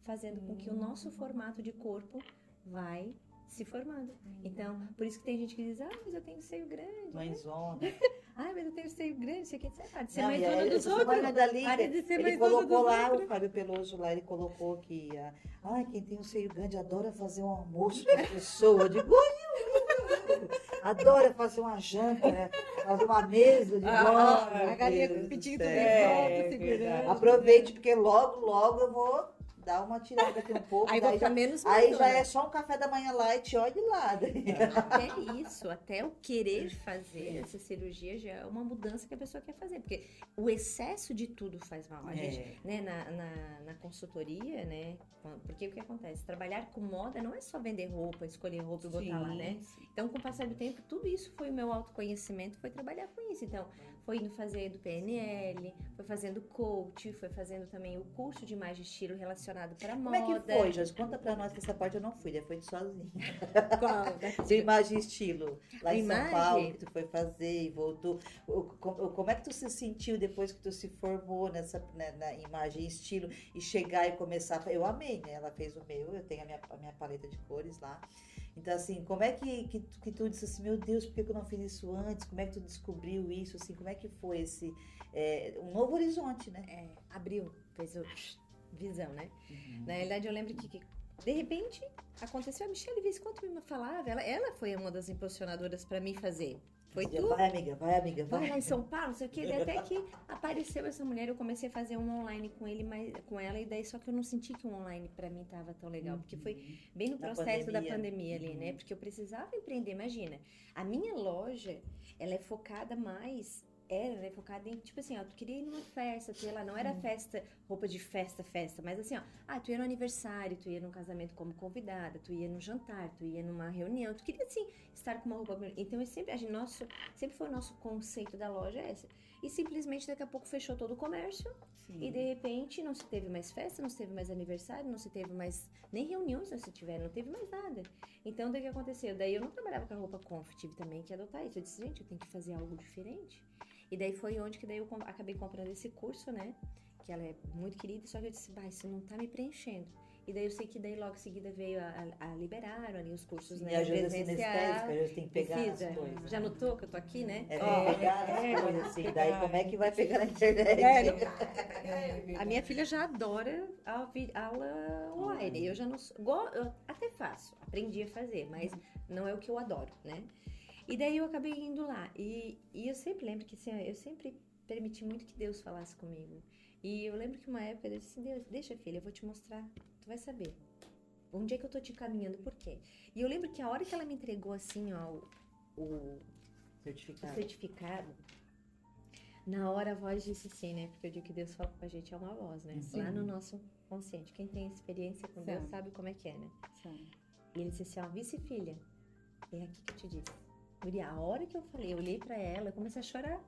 fazendo com que o nosso formato de corpo vai se formando. Então, por isso que tem gente que diz, ah, mas eu tenho seio grande. Mãezona. [LAUGHS] Ah, mas eu tenho seio grande, isso aqui. Você pode ser mais aí, dos outros. dali, Para de ser ele colocou dos lá, outros. o Fábio Peloso lá, ele colocou que, ah, ai, quem tem um seio grande adora fazer um almoço para a pessoa. Eu digo, "Ui, adora fazer uma janta, né? Fazer uma mesa de Ah, bola. a meu galinha com o pitinho tudo em É, volta, segurando. verdade. Aproveite, porque logo, logo eu vou dar uma tirada aqui um pouco. [LAUGHS] Aí vai já, menos aí já madona. é só um café da manhã light, olha lá. Até [LAUGHS] isso, até o querer fazer essa cirurgia já é uma mudança que a pessoa quer fazer. Porque o excesso de tudo faz mal. A gente, É. né, na, na, na consultoria, né? Porque o que acontece? Trabalhar com moda não é só vender roupa, escolher roupa e botar lá, né? Então, com o passar do tempo, tudo isso foi o meu autoconhecimento, foi trabalhar com isso. Então, foi indo fazendo PNL, foi fazendo coach, foi fazendo também o curso de imagem e estilo relacionado para Como moda. é que foi, Josi? Conta pra nós que essa parte eu não fui, né? Foi sozinha. Qual? De imagem e estilo. Lá A em São? Paulo, que tu foi fazer e voltou. Como é que tu se sentiu depois que tu se formou nessa né, na imagem e estilo e chegar e começar? Eu amei, né? Ela fez o meu, eu tenho a minha, a minha paleta de cores lá. Então, assim, como é que, que, tu- que tu disse assim, meu Deus, por que eu não fiz isso antes? Como é que tu descobriu isso? Assim, como é que foi esse... é, um novo horizonte, né? é, abriu, fez o visão, né? Na realidade, eu lembro que, que, de repente, aconteceu. A Michelle quanto me falava, ela, ela foi uma das impulsionadoras para mim fazer. Foi tu. Vai, amiga, vai, amiga, Vai vai. lá em São Paulo, sei o que. Até que apareceu essa mulher, eu comecei a fazer um online com ele, mas, com ela, e daí só que eu não senti que o online pra mim tava tão legal. Porque foi bem no Na processo da pandemia. pandemia ali, né? Uhum. Porque eu precisava empreender. Imagina, a minha loja, ela é focada mais. Era, ela é focada em, tipo assim, ó, tu queria ir numa festa, tu ia lá, não era festa, roupa de festa, festa, mas assim, ó, ah, tu ia no aniversário, tu ia num casamento como convidada, tu ia no jantar, tu ia numa reunião, tu queria, assim, estar com uma roupa bonita. Então, eu sempre, a gente, nosso, sempre foi o nosso conceito da loja essa. E simplesmente, daqui a pouco, fechou todo o comércio, e de repente não se teve mais festa, não se teve mais aniversário, não se teve mais nem reuniões, não se tiver, não teve mais nada. Então, daí o que aconteceu? Daí eu não trabalhava com a roupa conf, tive também que adotar isso. Eu disse, gente, eu tenho que fazer algo diferente. E daí foi onde que daí eu acabei comprando esse curso, né? Que ela é muito querida, só que eu disse, vai, isso não tá me preenchendo. E daí eu sei que daí logo em seguida veio a, a, a liberaram ali os cursos, E né? a Josi é presencial. sinestésica, a tem que pegar Precisa. as coisas. Já notou que eu tô aqui, né? É, que pegar as é, coisas assim. pegar. Daí como é que vai pegar na [LAUGHS] internet? É, É A minha filha já adora aula online. Eu já não sou, go- eu até faço, aprendi a fazer, mas não é o que eu adoro, né? E daí eu acabei indo lá. E, e eu sempre lembro que assim, eu sempre permiti muito que Deus falasse comigo. E eu lembro que uma época eu disse assim, Deus, deixa filha, eu vou te mostrar, tu vai saber. Onde é que eu tô te encaminhando, por quê? E eu lembro que a hora que ela me entregou assim, ó, o, o Certificado. certificado, na hora a voz disse sim, né? Porque eu digo que Deus fala com a gente é uma voz, né? Sim. Lá no nosso consciente. Quem tem experiência com Deus Sim. sabe como é que é, né? Sim. E ele disse assim, ó, vice-filha, é aqui que eu te disse. Guria, a hora que eu falei, eu olhei pra ela, eu comecei a chorar.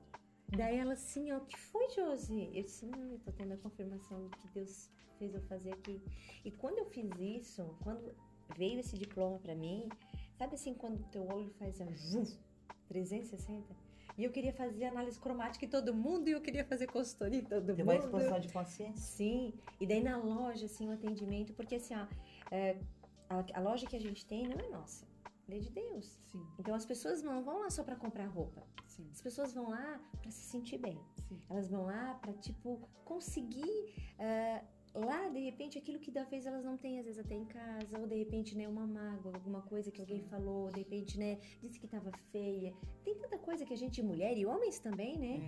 Daí ela assim, ó, o que foi, Josi? Eu disse, não, eu tô tendo a confirmação do que Deus fez eu fazer aqui. E quando eu fiz isso, quando veio esse diploma pra mim, sabe assim, quando teu olho faz a vum, 360? E eu queria fazer análise cromática em todo mundo e eu queria fazer consultoria em todo Tem uma mundo. expansão de consciência. Sim, e daí na loja, assim, o atendimento, porque assim, ó, é, a, a loja que a gente tem não é nossa, é de Deus. Sim. Então as pessoas não vão lá só pra comprar roupa, Sim. as pessoas vão lá pra se sentir bem. Sim. Elas vão lá pra, tipo, conseguir é, lá, de repente, aquilo que da vez elas não têm, às vezes até em casa, ou de repente, né, uma mágoa, alguma coisa que alguém falou, de repente, né, disse que tava feia. Tem tanta coisa que a gente, mulher e homens também, né,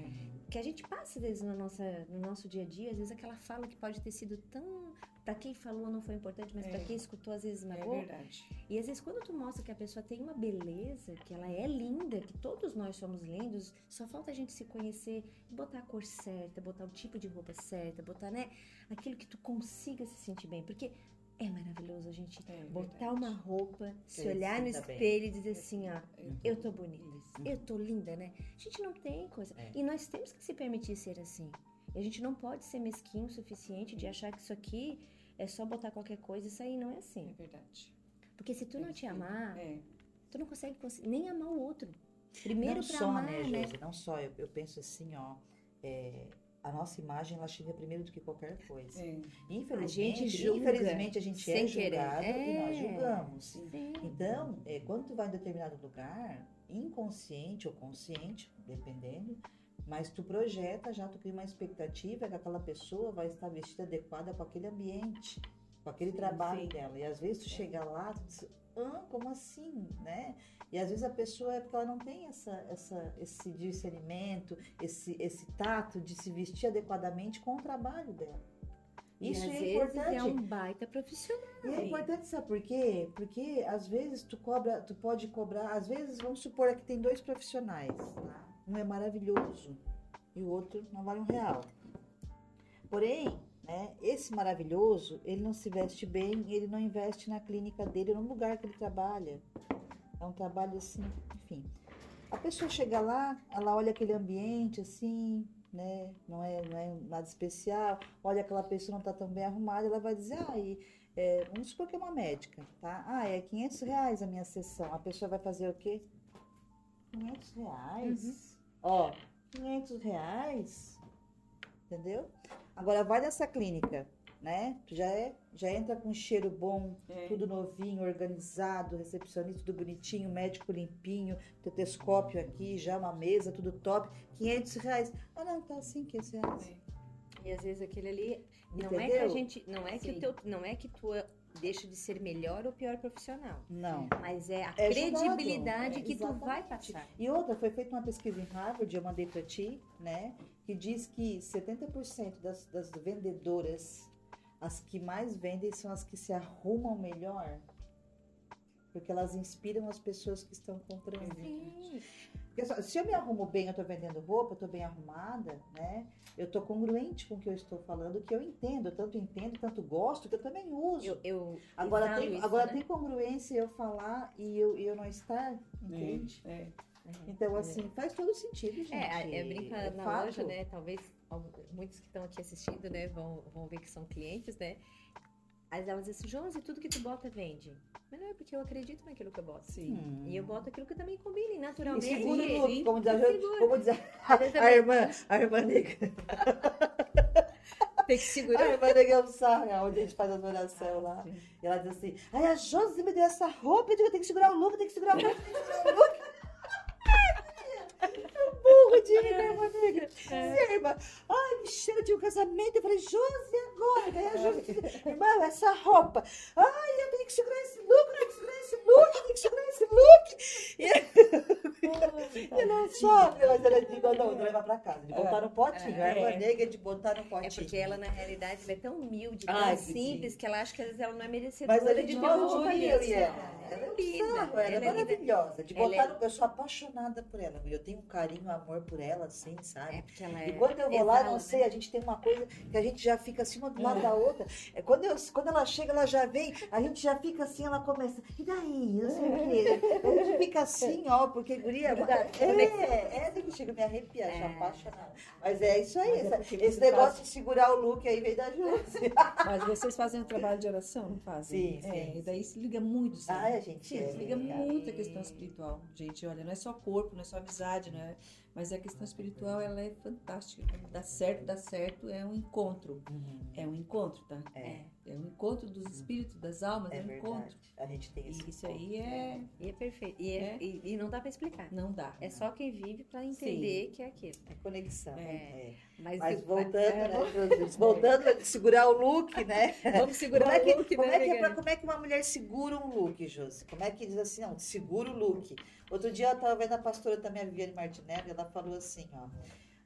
que a gente passa às vezes na nossa, no nosso dia a dia, às vezes aquela fala que pode ter sido tão. Pra quem falou não foi importante, mas É. pra quem escutou às vezes É magoou. verdade. E às vezes quando tu mostra que a pessoa tem uma beleza, que ela é linda, que todos nós somos lindos, só falta a gente se conhecer, botar a cor certa, botar o tipo de roupa certa, botar, né, aquilo que tu consiga se sentir bem. Porque é maravilhoso a gente É botar verdade. uma roupa, se olhar no bem. espelho e dizer assim, ó, eu tô bonita. Eu tô linda, né? A gente não tem coisa. É. E nós temos que se permitir ser assim. E a gente não pode ser mesquinho o suficiente de achar que isso aqui é só botar qualquer coisa. Isso aí não é É assim. verdade. Porque se tu não te amar, É. tu não consegue cons- nem amar o outro. Primeiro não pra só, amar, né, né? Josi? Não só. Eu, eu penso assim, ó. é, a nossa imagem ela chega primeiro do que qualquer coisa. É. Infelizmente, A gente julga infelizmente a gente é julgado e nós É. julgamos. Sim. Então, é, quando tu vai em determinado lugar, inconsciente ou consciente, dependendo, mas tu projeta já, tu cria uma expectativa que aquela pessoa vai estar vestida adequada com aquele ambiente, com aquele trabalho sim. dela. E às vezes tu chega lá, tu diz, ah, como assim, né? E às vezes a pessoa é porque ela não tem essa, essa, esse discernimento, esse, esse tato de se vestir adequadamente com o trabalho dela. Isso é importante. é um baita profissional. E é importante, sabe por quê? Porque às vezes tu cobra, tu pode cobrar, às vezes vamos supor que tem dois profissionais, tá? Um é maravilhoso e o outro não vale um real. Porém, né, esse maravilhoso, ele não se veste bem, ele não investe na clínica dele, no lugar que ele trabalha. É um trabalho assim, enfim. A pessoa chega lá, ela olha aquele ambiente assim, né? Não é, não é nada especial. Olha aquela pessoa não tá tão bem arrumada, ela vai dizer, ah, e, é, vamos supor que é uma médica, tá? Ah, é 500 reais a minha sessão. A pessoa vai fazer o quê? 500 reais? Ó, 500 reais? Entendeu? Agora, vai nessa clínica, né? Tu já, é, já entra com cheiro bom, É. tudo novinho, organizado, recepcionista tudo bonitinho, médico limpinho, tetescópio aqui, já uma mesa, tudo top, 500 reais. Ah, não, tá assim, 500 reais. E às vezes aquele ali não é que a Entendeu? gente, não é que o Sim. teu, não é que tu deixa de ser melhor ou pior profissional, Não. mas é a É credibilidade que tu vai passar. E outra, foi feita uma pesquisa em Harvard, eu mandei para ti, né? Que diz que 70% das, das vendedoras, as que mais vendem são as que se arrumam melhor. Porque elas inspiram as pessoas que estão comprando. Sim. Porque se eu me arrumo bem, eu tô vendendo roupa, eu tô bem arrumada, né? Eu tô congruente com o que eu estou falando, que eu entendo, eu tanto entendo, tanto gosto, que eu também uso. Eu, eu agora tem, isso, agora né? tem congruência eu falar e eu, e eu não estar, entende? É. Então, assim, faz todo sentido, gente. É, é brinca É na fato. loja, né? Talvez muitos que estão aqui assistindo, né, vão, vão ver que são clientes, né? Aí elas dizem assim, Josi, tudo que tu bota vende. Mas não é porque eu acredito naquilo que eu boto. Sim. E eu boto aquilo que também combina e E naturalmente. segura o sim, look, como diz a, e como diz a, a irmã, a irmã negra. Tem que A segurar. irmã negra é um sarro, onde a gente faz as orações lá. Sim. E ela diz assim, ai, a Josi me deu essa roupa, eu digo, tem que segurar o look, tem que segurar o look, burro de mim, a irmã negra. Sim, a irmã, ai, me chama de um casamento. Eu falei, Josi, agora? Daí a Josi disse, irmã, essa roupa. Ai, eu tenho que segurar esse look, eu tenho que segurar esse look, tenho que segurar esse look. E [LAUGHS] [LAUGHS] não sobe, mas ela diz, não, não, levar pra casa, de botar no potinho. A irmã É. negra de botar no potinho. É porque ela, na realidade, ela é tão humilde, tão Ai, que simples, que ela acha que às vezes ela não é merecedora Mas a de gente ter não tipo eu de e ela. Ela é linda, ela é ela é maravilhosa. De Ela botar é- no- Eu sou apaixonada por ela. Eu tenho um carinho, um amor por ela, assim, sabe? É porque ela é. E quando eu vou lá, não sei, né? a gente tem uma coisa que a gente já fica assim uma do lado da outra. É, quando, eu, quando ela chega, ela já vem, a gente já fica assim, ela começa, e daí? Eu sei o quê. A gente fica assim, ó, porque guria. É, é, é, chega a me arrepiar, É. apaixonada. Mas é isso aí, é essa- esse negócio faz- de segurar o look aí veio da Júlia. [LAUGHS] Mas vocês fazem um trabalho de oração, não fazem? Sim, É, sim, e daí se liga muito, sim. Ai, a gente é, se liga muito a questão espiritual. Gente, olha, não é só corpo, não é só amizade, não é? Mas a questão espiritual, ela é fantástica. Quando dá certo, dá certo, é um encontro. Uhum. É um encontro, tá? É, É um encontro dos espíritos, das almas, é, é um verdade. encontro. A gente tem esse E isso encontro. aí é... E é perfeito. E, é- É. e- e não dá pra explicar. Não dá. É só quem vive pra entender que é aquilo. É conexão. É. é. Mas, Mas eu- voltando, né, [LAUGHS] voltando a segurar o look, né? [LAUGHS] Vamos segurar Como é, que, o look, como, né, é que, é pra- como é que uma mulher segura um look, Josi? Como é que diz assim, não, segura o look. Outro dia eu tava vendo a pastora também, a Viviane Martinelli, ela falou assim, ó.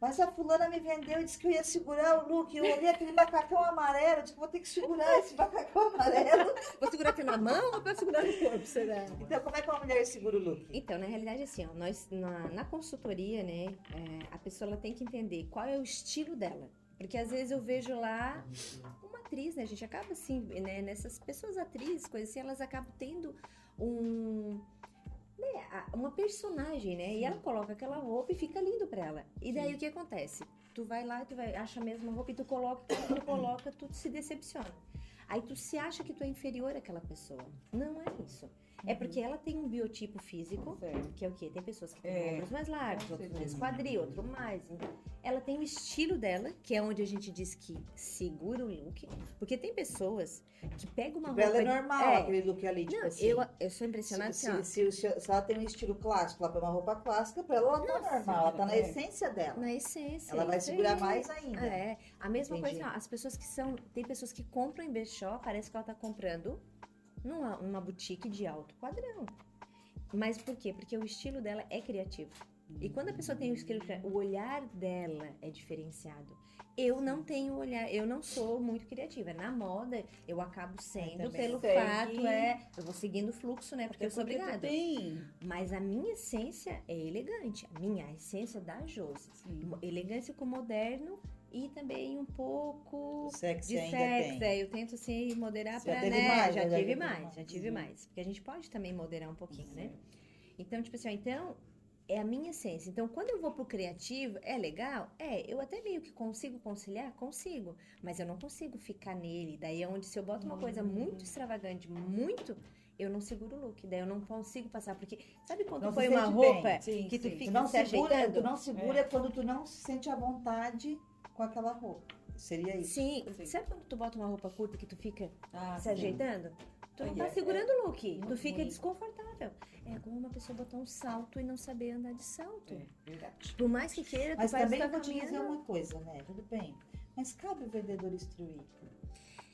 Mas a fulana me vendeu e disse que eu ia segurar o look. Eu olhei aquele macacão amarelo, disse que vou ter que segurar esse macacão amarelo. [LAUGHS] Vou segurar aqui na mão ou pra segurar no corpo, será? Então, como é que uma mulher segura o look? Então, na realidade, assim, ó, nós, na, na consultoria, né, é, a pessoa ela tem que entender qual é o estilo dela. Porque às vezes eu vejo lá uma atriz, né, a gente acaba assim, né, nessas pessoas atrizes, coisas assim, elas acabam tendo um... né, uma personagem, né, e ela coloca aquela roupa e fica lindo pra ela. E daí o que acontece? Tu vai lá, tu vai, acha a mesma roupa e tu coloca, quando tu coloca, tu se decepciona. Aí tu se acha que tu é inferior àquela pessoa. Não é isso. É porque ela tem um biotipo físico, Certo. que é o quê? Tem pessoas que têm É. ombros mais largos, outros mais quadril, outro mais. Ela tem o estilo dela, que é onde a gente diz que segura o look. Porque tem pessoas que pegam uma Pra ela é roupa... normal É. aquele look ali, tipo Não, assim. eu, eu sou impressionada se, assim, se, se, se ela tem um estilo clássico, ela põe uma roupa clássica, pra ela ela tá normal, ela tá na é. essência dela. Na essência. Ela vai segurar aí. mais ainda. É, a mesma Entendi. coisa, as pessoas que são, tem pessoas que compram em Bechó, parece que ela tá comprando numa, numa boutique de alto padrão. Mas por quê? Porque o estilo dela é criativo. E quando a pessoa tem o estilo, o olhar dela é diferenciado. Eu não tenho olhar, eu não sou muito criativa. Na moda, eu acabo sendo também pelo fato, é, eu vou seguindo o fluxo, né? Porque eu sou Porque obrigada. Mas a minha essência é elegante. A minha a essência da Josi. Elegância com moderno e também um pouco Sexy de sexo. tem. É, eu tento assim moderar Já pra, teve né? mais, já né? Já tive teve mais, mais. já tive Uhum. mais. Porque a gente pode também moderar um pouquinho, né? Então, tipo assim, ó, então é a minha essência. Então, quando eu vou pro criativo, é legal? É, eu até meio que consigo conciliar, consigo, mas eu não consigo ficar nele. Daí é onde se eu boto uma coisa muito extravagante, muito, eu não seguro o look. Daí eu não consigo passar, porque sabe quando Não tu se põe uma roupa bem. Sim, que tu sim. Tu fica não se segura, ajeitando? tu não segura quando tu não se sente à vontade com aquela roupa. Seria isso. Sim, Sim. sabe quando tu bota uma roupa curta que tu fica Ah, se sim. ajeitando? Tu não tá é- segurando o look, tu fica desconfortável. É como uma pessoa botar um salto e não saber andar de salto. É, verdade. Por mais que queira, tu Mas também tá vou te dizer caminhando. uma coisa, né? Tudo bem. Mas cabe o vendedor instruir.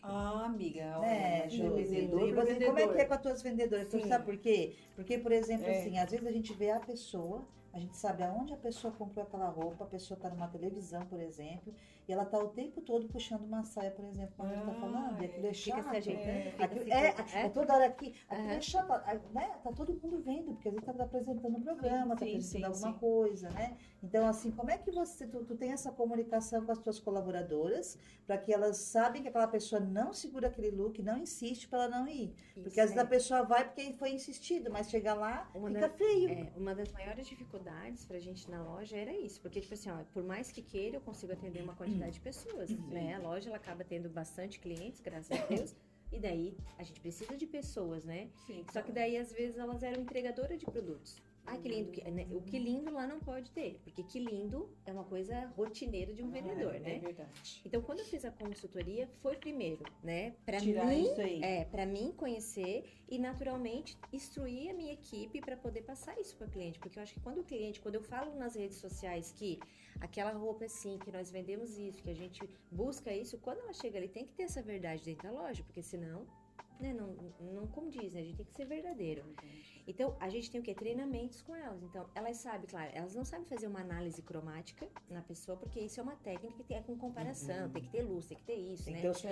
Ah, amiga. né, Josi? vendedor E você, como é que é vendedor. com as tuas vendedoras? Tu Sim. sabe por quê? Porque, por exemplo, É. assim, às vezes a gente vê a pessoa, a gente sabe aonde a pessoa comprou aquela roupa, a pessoa tá numa televisão, por exemplo, e ela tá o tempo todo puxando uma saia, por exemplo, como a gente tá Ah, falando, e aquilo é Fica chato. se ajeitando, É. fica se é, coisa- é toda hora aqui. Aquilo é chato, a- né? Tá todo mundo vendo, porque às vezes tá apresentando um programa, tá Sim, apresentando sim, alguma sim. coisa, né? Então, assim, como é que você, tu, tu tem essa comunicação com as tuas colaboradoras para que elas sabem que aquela pessoa não segura aquele look, não insiste para ela não ir? Porque Isso às vezes é. a pessoa vai porque foi insistido, mas chega lá, Uma fica da- feio. É, uma das maiores dificuldades pra gente na loja era isso, porque, tipo assim, ó, por mais que queira, eu consigo atender uma quantidade de pessoas, né? A loja, ela acaba tendo bastante clientes, graças a Deus, e daí a gente precisa de pessoas, né? Sim, Só que daí, às vezes, elas eram entregadoras de produtos. Ah, que lindo. que- né? O que lindo lá não pode ter, porque que lindo é uma coisa rotineira de um vendedor, é, né? É verdade. Então, quando eu fiz a consultoria, foi primeiro, né? Pra Tirar mim, isso aí. é, para mim conhecer e naturalmente instruir a minha equipe para poder passar isso para o cliente, porque eu acho que quando o cliente, quando eu falo nas redes sociais que aquela roupa é assim, que nós vendemos isso, que a gente busca isso, quando ela chega ali tem que ter essa verdade dentro da loja, porque senão, né, não, não condiz, né? A gente tem que ser verdadeiro. Então, a gente tem o quê? Treinamentos com elas. Então, elas sabem, claro, elas não sabem fazer uma análise cromática na pessoa, porque isso é uma técnica que tem é com comparação, tem que ter luz, tem que ter isso, Tem né? que ter os.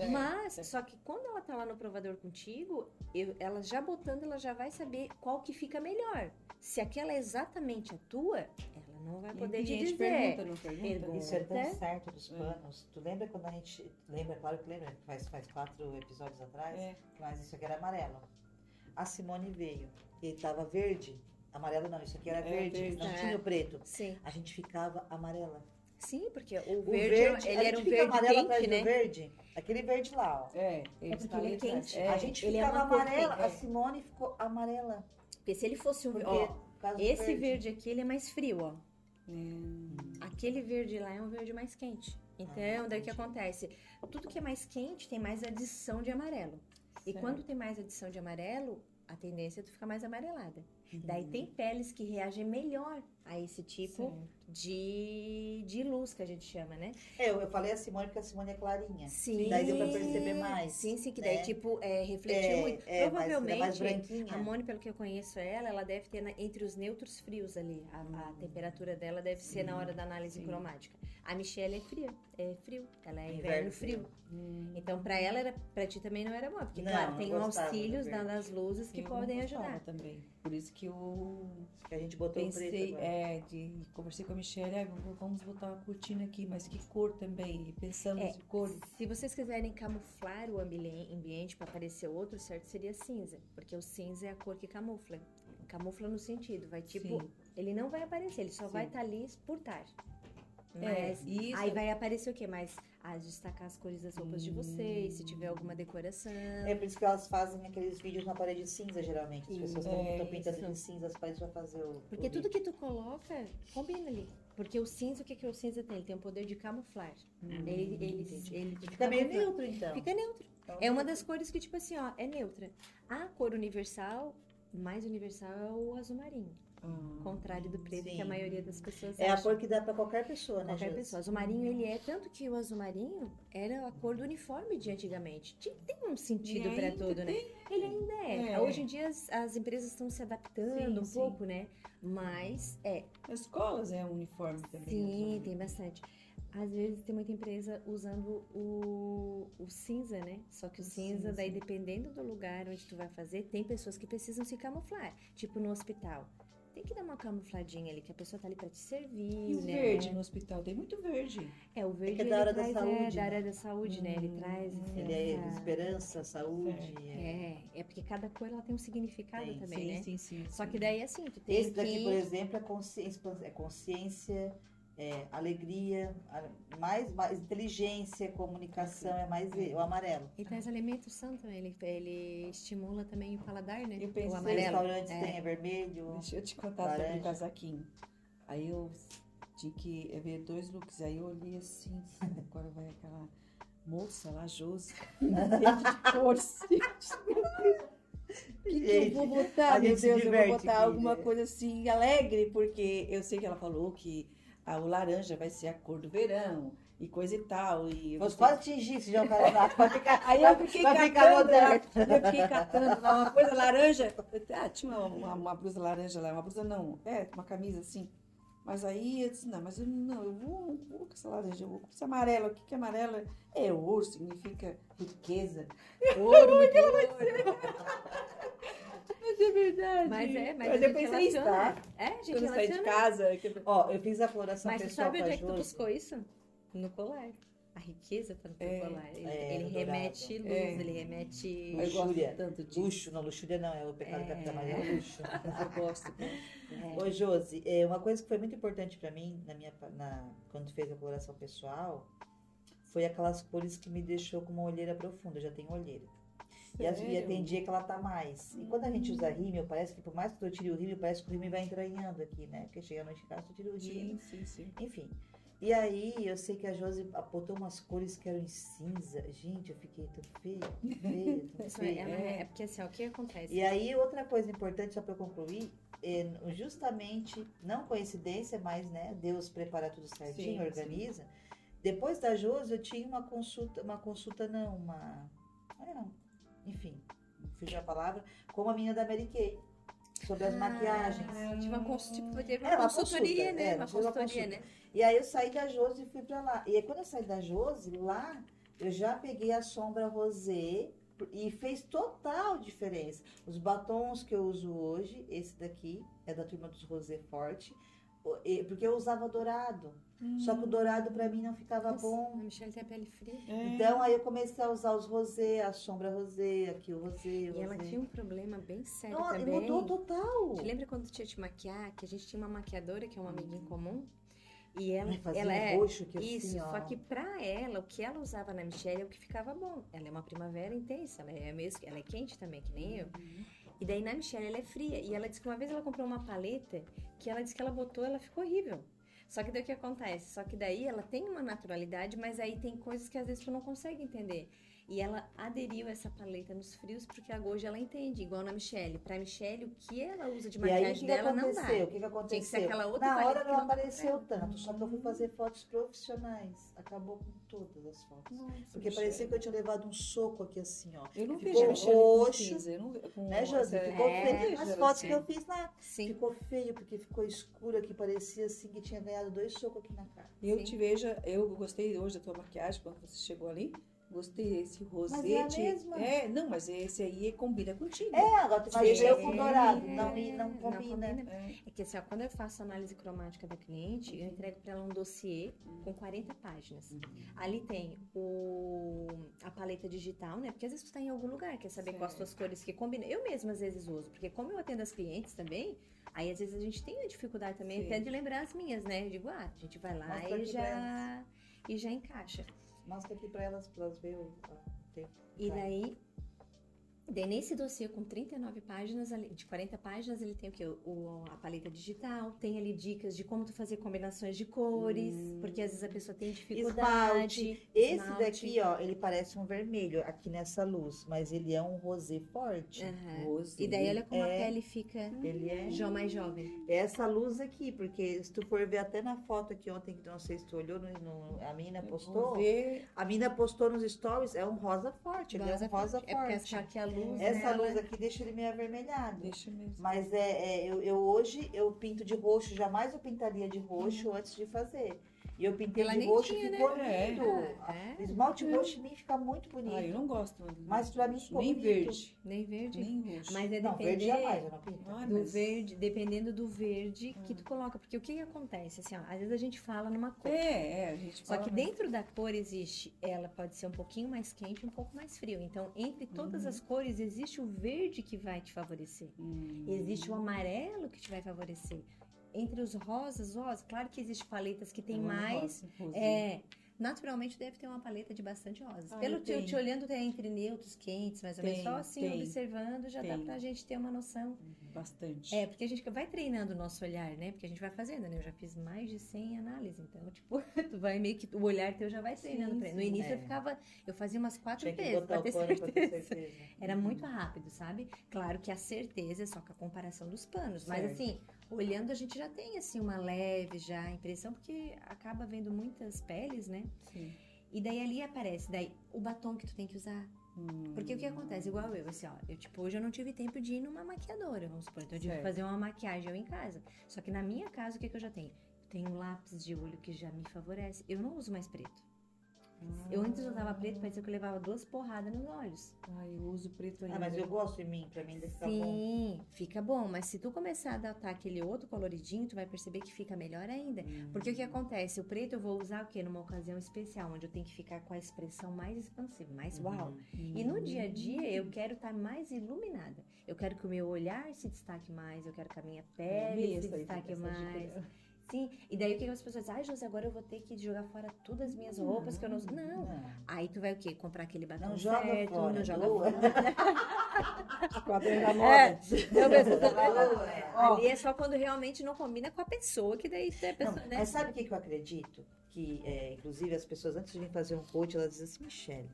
É, Mas, é. só que quando ela tá lá no provador contigo, eu- ela já botando, ela já vai saber qual que fica melhor. Se aquela é exatamente a tua, ela não vai E poder te dizer. pergunta, não pergunta? Pergunta. Isso é tão É. certo dos É. panos. Tu lembra quando a gente. Lembra, claro que lembra, faz, faz quatro episódios atrás, É. mas isso aqui era amarelo. A Simone veio e tava verde. Amarelo não, isso aqui era É, verde, verde. não É. tinha o preto. Sim. A gente ficava amarela. Sim, porque o O verde, verde, ele a era gente um fica verde amarelo atrás quente, do né? verde. Aquele verde lá, ó. É, É porque ele é está ali atrás. quente. É, a gente ele é ficava cor amarela, a Simone ficou amarela. Porque se ele fosse um Porque, ó, esse verde aqui, ele é mais frio, ó. É. Aquele verde lá é um verde mais quente. Então, Ah, daí o que acontece? Tudo que é mais quente tem mais adição de amarelo. E Certo. quando tem mais adição de amarelo, a tendência é tu ficar mais amarelada. Uhum. Daí tem peles que reagem melhor a esse tipo Certo. de, de luz que a gente chama, né? É, eu, eu falei a Simone porque a Simone é clarinha. Sim. Daí deu pra perceber mais. Sim, sim, que daí, né? tipo, é, refletiu É, muito. é, é mais Provavelmente, branquinha. a Mone, pelo que eu conheço ela, ela deve ter na- entre os neutros frios ali. A, a temperatura dela deve ser na hora da análise Sim. cromática. A Michelle é fria, é frio. Ela é Inverno inverno frio. frio. Hum. Então, pra ela, era, pra ti também não era bom. Porque, Não, claro, tem auxílios das luzes que Eu podem ajudar. também. Por isso que eu Que a gente botou o preto agora. é, conversei com a Michelle, ah, vamos- botar uma cortina aqui, mas que cor também? E pensamos É. em cores. Se vocês quiserem camuflar o ambiente para parecer outro, certo seria cinza. Porque o cinza é a cor que camufla. Camufla no sentido, vai tipo. Sim. Ele não vai aparecer, ele só Sim. vai estar ali por estar. É, Mas isso. aí vai aparecer o quê? Mas a destacar as cores das roupas de vocês, se tiver alguma decoração. É por isso que elas fazem aqueles vídeos na parede cinza, geralmente. As pessoas estão É, pintando de isso. cinza as paredes pra fazer o. Porque o tudo que tu coloca, combina ali. Porque o cinza, o que, que o cinza tem? Ele tem o poder de camuflar. ele, ele, ele Fica meio neutro, então. Fica neutro. Então, É uma das cores que, tipo assim, ó, é neutra. A cor universal, mais universal é o azul marinho. Ah, Contrário do preto, que Sim. a maioria das pessoas É a acha. cor que dá pra qualquer pessoa, né, Qualquer pessoa. Azul marinho, ele é tanto que o azul marinho era a cor do uniforme de antigamente. Tinha- Tem um sentido para tudo, né? Ele ainda é. É. Hoje em dia as, as empresas estão se adaptando Sim, um sim. pouco, né? Mas é, As escolas é uniforme também. sim, azul. tem bastante. Às vezes tem muita empresa usando o, o cinza, né? Só que o, O cinza, cinza. daí dependendo do lugar onde tu vai fazer, tem pessoas que precisam se camuflar. Tipo no hospital. Tem que dar uma camufladinha ali, que a pessoa tá ali pra te servir, E o né? verde no hospital? Tem muito verde. É, o verde é ele da área da traz, é, saúde, da né? área da saúde, né? Ele Hum, traz esse- Ele é essa- esperança, saúde. é. É, é porque cada cor ela tem um significado Tem, também, sim, né? sim, sim. Só sim. que daí assim, tu tem Esse daqui, que... por exemplo, é consciência, é consciência, é alegria, mais, mais inteligência, comunicação, é mais e- o amarelo. Ele traz alimento santo, né? ele, ele estimula também o paladar, né? Eu pensei- o amarelo. restaurantes é. têm é vermelho. Deixa eu te contar sobre Laranja. o casaquinho. Aí eu tinha que ver dois looks. Aí eu olhei assim, agora vai aquela moça lá, Josi, [LAUGHS] de cor. O [LAUGHS] que, que eu vou botar, meu Deus? Eu vou botar aqui, alguma né? coisa assim, alegre, porque eu sei que ela falou que ah, o laranja vai ser a cor do verão e coisa e tal. E eu Você gostei- pode atingir se já o [LAUGHS] vai ficar. Aí eu fiquei vai catando, moderno. eu fiquei catando lá uma coisa laranja. Ah, tinha uma, uma, uma blusa laranja lá, uma blusa não, é, uma camisa assim. Mas aí eu disse, não, mas eu não, eu vou, vou com essa laranja, eu vou com esse amarelo. O que que é amarelo? É ouro, significa riqueza. [LAUGHS] Ouro, muito ouro. Mas é verdade. Mas é, mas, a eu gente pensei isso, relaciona. tá? É, gente Quando eu saí de relaciona. casa. que- Ó, eu fiz a floração Mas tu pessoal sabe com onde é que tu buscou isso? No colar. A riqueza tá no teu É, colar. Ele, é, ele remete luz, É. ele remete... Eu gosto Luxúria. tanto disso. Luxo, não, luxúria não, é o pecado É. capital, mas é luxo. [LAUGHS] Eu gosto. É. Ô, Josi, é, uma coisa que foi muito importante pra mim, na minha, na, quando tu fez a coloração pessoal, foi aquelas cores que me deixou com uma olheira profunda. Eu já tenho olheira. E, as, e tem dia que ela tá mais. E quando a gente usa rímel, parece que por mais que eu tire o rímel, parece que o rímel vai entranhando aqui, né? Porque chega a noite casa, tu tira o rímel. Sim, sim, sim. Enfim. E aí, eu sei que a Josi apontou umas cores que eram em cinza. Gente, eu fiquei tão feia, tão [LAUGHS] feia, tão é, feia. é, é porque assim, ó, o que acontece? E aí, outra coisa importante, só para concluir, é justamente, não coincidência, mas né, Deus prepara tudo certinho, Sim, organiza. Depois da Josi, eu tinha uma consulta, uma consulta não, uma. é, enfim, fugiu a palavra, com a menina da Mary Kay, sobre as maquiagens. Ah, eu tive uma, cons- tipo, teve uma É, uma consultoria, consulta, né? é, uma uma consultoria, consulta. né? E aí eu saí da Josi e fui pra lá. E aí quando eu saí da Josi, lá eu já peguei a sombra rosé e fez total diferença. Os batons que eu uso hoje, esse daqui é da turma dos rosé forte, porque eu usava dourado. Só que o dourado pra mim não ficava Nossa, bom. A Michelle tem a pele fria. É. Então aí eu comecei a usar os rosé, a sombra rosé, aqui o rosé, o E ela tinha um problema bem sério Não, também. mudou total. Te lembra quando tu ia te maquiar, que a gente tinha uma maquiadora, que é uma amiga em comum? E ela, Ai, ela é. roxo que assim, Isso, ó. só que pra ela, o que ela usava na Michelle é o que ficava bom. Ela é uma primavera intensa, ela é mesmo, ela é quente também, que nem eu. E daí na Michelle ela é fria. E ela disse que uma vez ela comprou uma paleta que ela disse que ela botou, ela ficou horrível. Só que daí o que acontece? Só que daí ela tem uma naturalidade, mas aí tem coisas que às vezes tu não consegue entender. E ela aderiu essa paleta nos frios porque a hoje ela entende, igual na Michelle. Pra Michelle, o que ela usa de E aí, o maquiagem que, que dela não aconteceu? dá. O que, que Tinha que aconteceu? ser aquela outra Na hora que não não apareceu tanto, só que eu fui fazer fotos profissionais. Acabou com todas as fotos. Nossa, Porque Michelle. parecia que eu tinha levado um soco aqui assim, ó. Eu não Ficou vejo a Michelle com roxo, cinza, eu não com Né, Josi? essa- Ficou É, feio. vejo As fotos assim. que eu fiz lá. Sim. Ficou feio, porque ficou escuro aqui. Parecia assim que tinha ganhado dois socos aqui na cara. Eu Sim. te vejo, eu gostei hoje da tua maquiagem quando você chegou ali. Gostei esse rosete. Mas é a mesma. É, não, mas esse aí combina contigo. É, agora tu vai ver com dourado. É, Não, não, não combina. combina. É. É que assim, ó, quando eu faço análise cromática da cliente, eu entrego para ela um dossiê com 40 páginas. Ali tem o, a paleta digital, né? Porque às vezes tu tá em algum lugar, quer saber quais Certo. as tuas cores que combinam. Eu mesma às vezes uso, porque como eu atendo as clientes também, aí às vezes a gente tem a dificuldade também Sim. até de lembrar as minhas, né? Eu digo, ah, a gente vai lá Mostra e já, e já encaixa. Mostra aqui pra elas, pra elas verem o tempo. E daí, daí nesse dossiê com 39 páginas, de 40 páginas, ele tem o quê? O, a paleta digital, tem ali dicas de como tu fazer combinações de cores, porque às vezes a pessoa tem dificuldade. Esmalte. Esse esmalte. daqui, ó, ele parece um vermelho aqui nessa luz, mas ele é um rosé forte. Aham. Rose. E daí olha como a É. pele fica Ele é jo- mais jovem. essa luz aqui, porque se tu for ver até na foto aqui ontem, que não sei se tu olhou, no, no- a mina postou. A mina postou nos stories, é um rosa forte, ele é um rosa É porque forte. essa aqui a luz Essa dela- luz aqui deixa ele meio avermelhado. Deixa mesmo. Mas é, é, eu, eu hoje eu pinto de roxo, jamais eu pintaria de roxo antes de fazer. E eu pintei Ela de roxo tinha, e ficou né? lindo. Ah, é? Esmalte roxo em mim fica muito bonito. Ah, eu não gosto. Mas pra mim ficou Nem bonito. verde. Nem verde. Nem roxo. Mas é Não, verde jamais, eu não pinto. Ah, do mas- verde, dependendo do verde que tu coloca. Porque o que, que acontece? Assim, ó, às vezes a gente fala numa cor. É, é, a gente Só fala, que mas- dentro da cor existe, ela pode ser um pouquinho mais quente, um pouco mais frio. Então, entre todas Uhum. as cores, existe o verde que vai te favorecer. Hum. Existe o amarelo que te vai favorecer. Entre os rosas, rosa, claro que existe paletas que tem mais. rosa. É, naturalmente deve ter uma paleta de bastante rosas. Ah, Pelo te, te olhando, tem entre neutros, quentes, mais ou menos. Só assim, tem, observando, já dá tem. pra gente ter uma noção. Bastante. É, porque a gente vai treinando o nosso olhar, né? Porque a gente vai fazendo, né? Eu já fiz mais de 100 análises, então, [LAUGHS] tipo, tu vai meio que o olhar teu já vai treinando. Sim, pra- No sim, início é. eu ficava, eu fazia umas quatro vezes pra pra ter certeza. Era muito rápido, sabe? Claro que a certeza é só com a comparação dos panos, mas Certo. assim, olhando a gente já tem assim uma leve já impressão, porque acaba vendo muitas peles, né? Sim. E daí ali aparece, daí o batom que tu tem que usar, Hum. porque o que acontece? Igual eu, assim, ó, eu tipo, hoje eu não tive tempo de ir numa maquiadora, vamos supor. Então eu tive que fazer uma maquiagem eu em casa. Só que na minha casa, o que, que eu já tenho? Eu tenho um lápis de olho que já me favorece. Eu não uso mais preto. Eu antes usava preto, parecia que eu levava duas porradas nos olhos. Ah, eu uso preto ainda. Ah, mas eu gosto em mim, pra mim ainda fica bom. Sim, fica bom. Mas se tu começar a adotar aquele outro coloridinho, tu vai perceber que fica melhor ainda. Hum. Porque o que acontece? O preto eu vou usar o quê? Numa ocasião especial, onde eu tenho que ficar com a expressão mais expansiva, mais uau. E no dia a dia eu quero estar mais iluminada. Eu quero que o meu olhar se destaque mais, eu quero que a minha pele Essa se destaque mais. Sim, e daí o que as pessoas dizem? Ai, José, agora eu vou ter que jogar fora todas as minhas roupas que eu não uso. Não. Não. Aí tu vai o quê? Comprar aquele batom Não joga certo, fora, não joga doa. fora. [LAUGHS] Quadrinho da moda. É, não, tô- É. Ó. Ali é só quando realmente não combina com a pessoa, que daí é a Não, pessoa, né? mas sabe o que, que eu acredito? Que, é, inclusive, as pessoas, antes de vir fazer um coach, elas dizem assim, Michelle,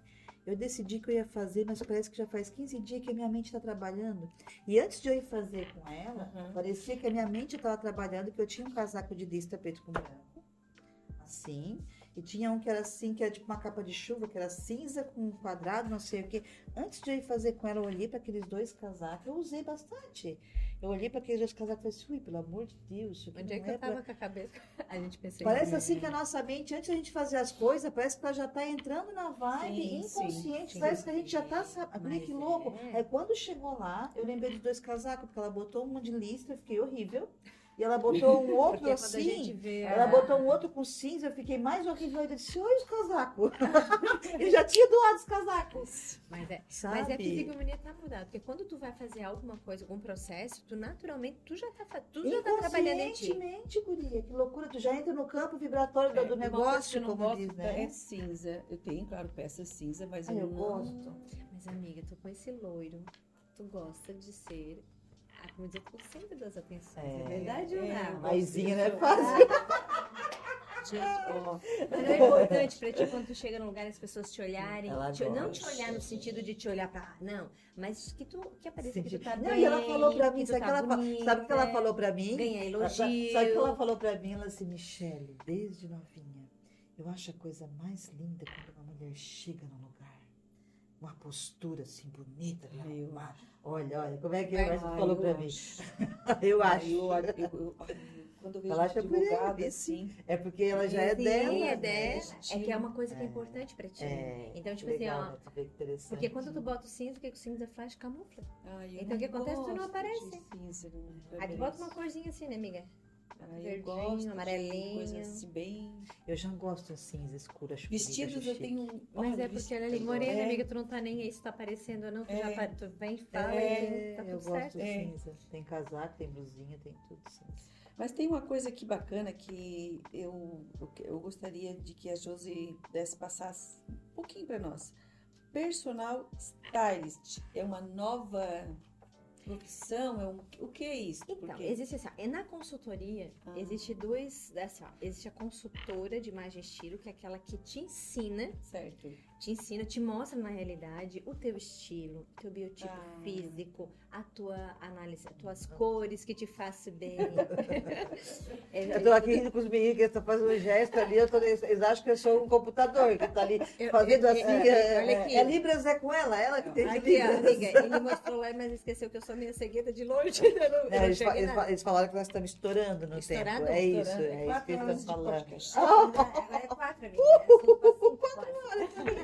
eu decidi que eu ia fazer, mas parece que já faz 15 dias que a minha mente está trabalhando. E antes de eu ir fazer com ela, Uhum. parecia que a minha mente estava trabalhando, que eu tinha um casaco de lista preto com branco, assim, e tinha um que era assim, que era tipo uma capa de chuva, que era cinza com um quadrado, não sei o quê. Antes de eu ir fazer com ela, eu olhei para aqueles dois casacos, eu usei bastante. Eu olhei para aqueles dois casacos e falei ui, pelo amor de Deus, Onde é que eu pra- tava com a cabeça? [LAUGHS] A gente pensou Parece assim que a nossa mente, antes da gente fazer as coisas, parece que ela já tá entrando na vibe Sim, inconsciente. sim, parece sim. que a gente já tá sabendo. Olha que louco. é. Aí quando chegou lá, eu lembrei de dois casacos, porque ela botou um de listra, eu fiquei horrível. E ela botou um outro assim. vê. Ela a- botou um outro com cinza, eu fiquei mais horrível. Eu disse, olha os casacos. [LAUGHS] eu já tinha doado os casacos. Mas é, Sabe? mas é a psicomonia tá mudada. Porque quando tu vai fazer alguma coisa, algum processo, tu naturalmente, tu já tá, tu já tá trabalhando em ti. Guria. Que loucura. Tu já entra no campo vibratório do- É, do negócio, como gosto diz, né? É cinza. Eu tenho, claro, peça cinza, mas Ah, eu, eu não... gosto. Mas amiga, tu com esse loiro, tu gosta de ser, como dizer, o centro das atenções. É, É, verdade ou é, não? Maisinha, né? Eu- Fácil. Gente, Mas não é importante pra ti quando tu chega num lugar as pessoas te olharem, te- não te olhar no sentido de te olhar pra, não, mas que tu que apareça que tu tá Não, bem, e ela falou pra mim, que sabe o tá que ela, bonita, que ela falou pra mim? Ganha elogio. Sabe sabe o que ela falou pra mim? Ela disse, Michele, desde novinha, eu acho a coisa mais linda quando uma mulher chega num lugar. Uma postura assim, bonita, bem arrumada. Olha, olha, como é que Ai, ela falou pra mim? [LAUGHS] Eu acho. Eu, eu, eu, quando eu vejo Ela acha divulgado bonito, assim. É porque ela já é Sim, dela. é né? dela. É que é uma coisa que é É. importante pra ti. É, Então, tipo legal, assim, ó. né? Porque quando tu bota o cinza, o que o cinza faz? Camufla. Ai, Então, o que acontece? Tu não aparece. cinza, não, Aí tu bota uma corzinha assim, né, amiga? Ai, eu gosto de amarelinho. Coisa assim, bem... Eu já gosto cinza escura, acho Vestidos eu chique. tenho... um- Mas olha, é porque ela é ali morena, é, amiga, tu não tá nem aí se tá aparecendo ou não, tu É. já tu vem, fala É, e tá eu tudo gosto certo. É. cinza. Tem casaco, tem blusinha, tem tudo cinza. Mas tem uma coisa aqui bacana que eu, eu, eu gostaria de que a Josi desse passasse um pouquinho para nós. Personal Stylist é uma nova profissão? É um, o que é isso? Então, existe assim, ó, e na consultoria, Ah. existe dois, assim, ó, existe a consultora de imagem e estilo, que é aquela que te ensina, Certo. Te ensina, te mostra na realidade o teu estilo, o teu biotipo Ah. físico, a tua análise, as tuas cores que te façam bem. [LAUGHS] É, Eu tô aqui rindo com os meninos que estão fazendo um gesto ali, eu tô, eles acham que eu sou um computador que tá ali eu- fazendo eu- assim. eu- é, olha aqui. é Libras é com ela, ela que tem de Aqui, Libras. amiga, ele mostrou lá, mas esqueceu que eu sou meio cegueta de longe. [LAUGHS] Não, É, eles, fa- eles fa- eles falaram que nós estamos estourando no Estourado? tempo. É isso, Estourando. é isso quatro que eles horas estão falando. podcast. [LAUGHS] Agora é quatro, amiga. É cinco cinco, quase.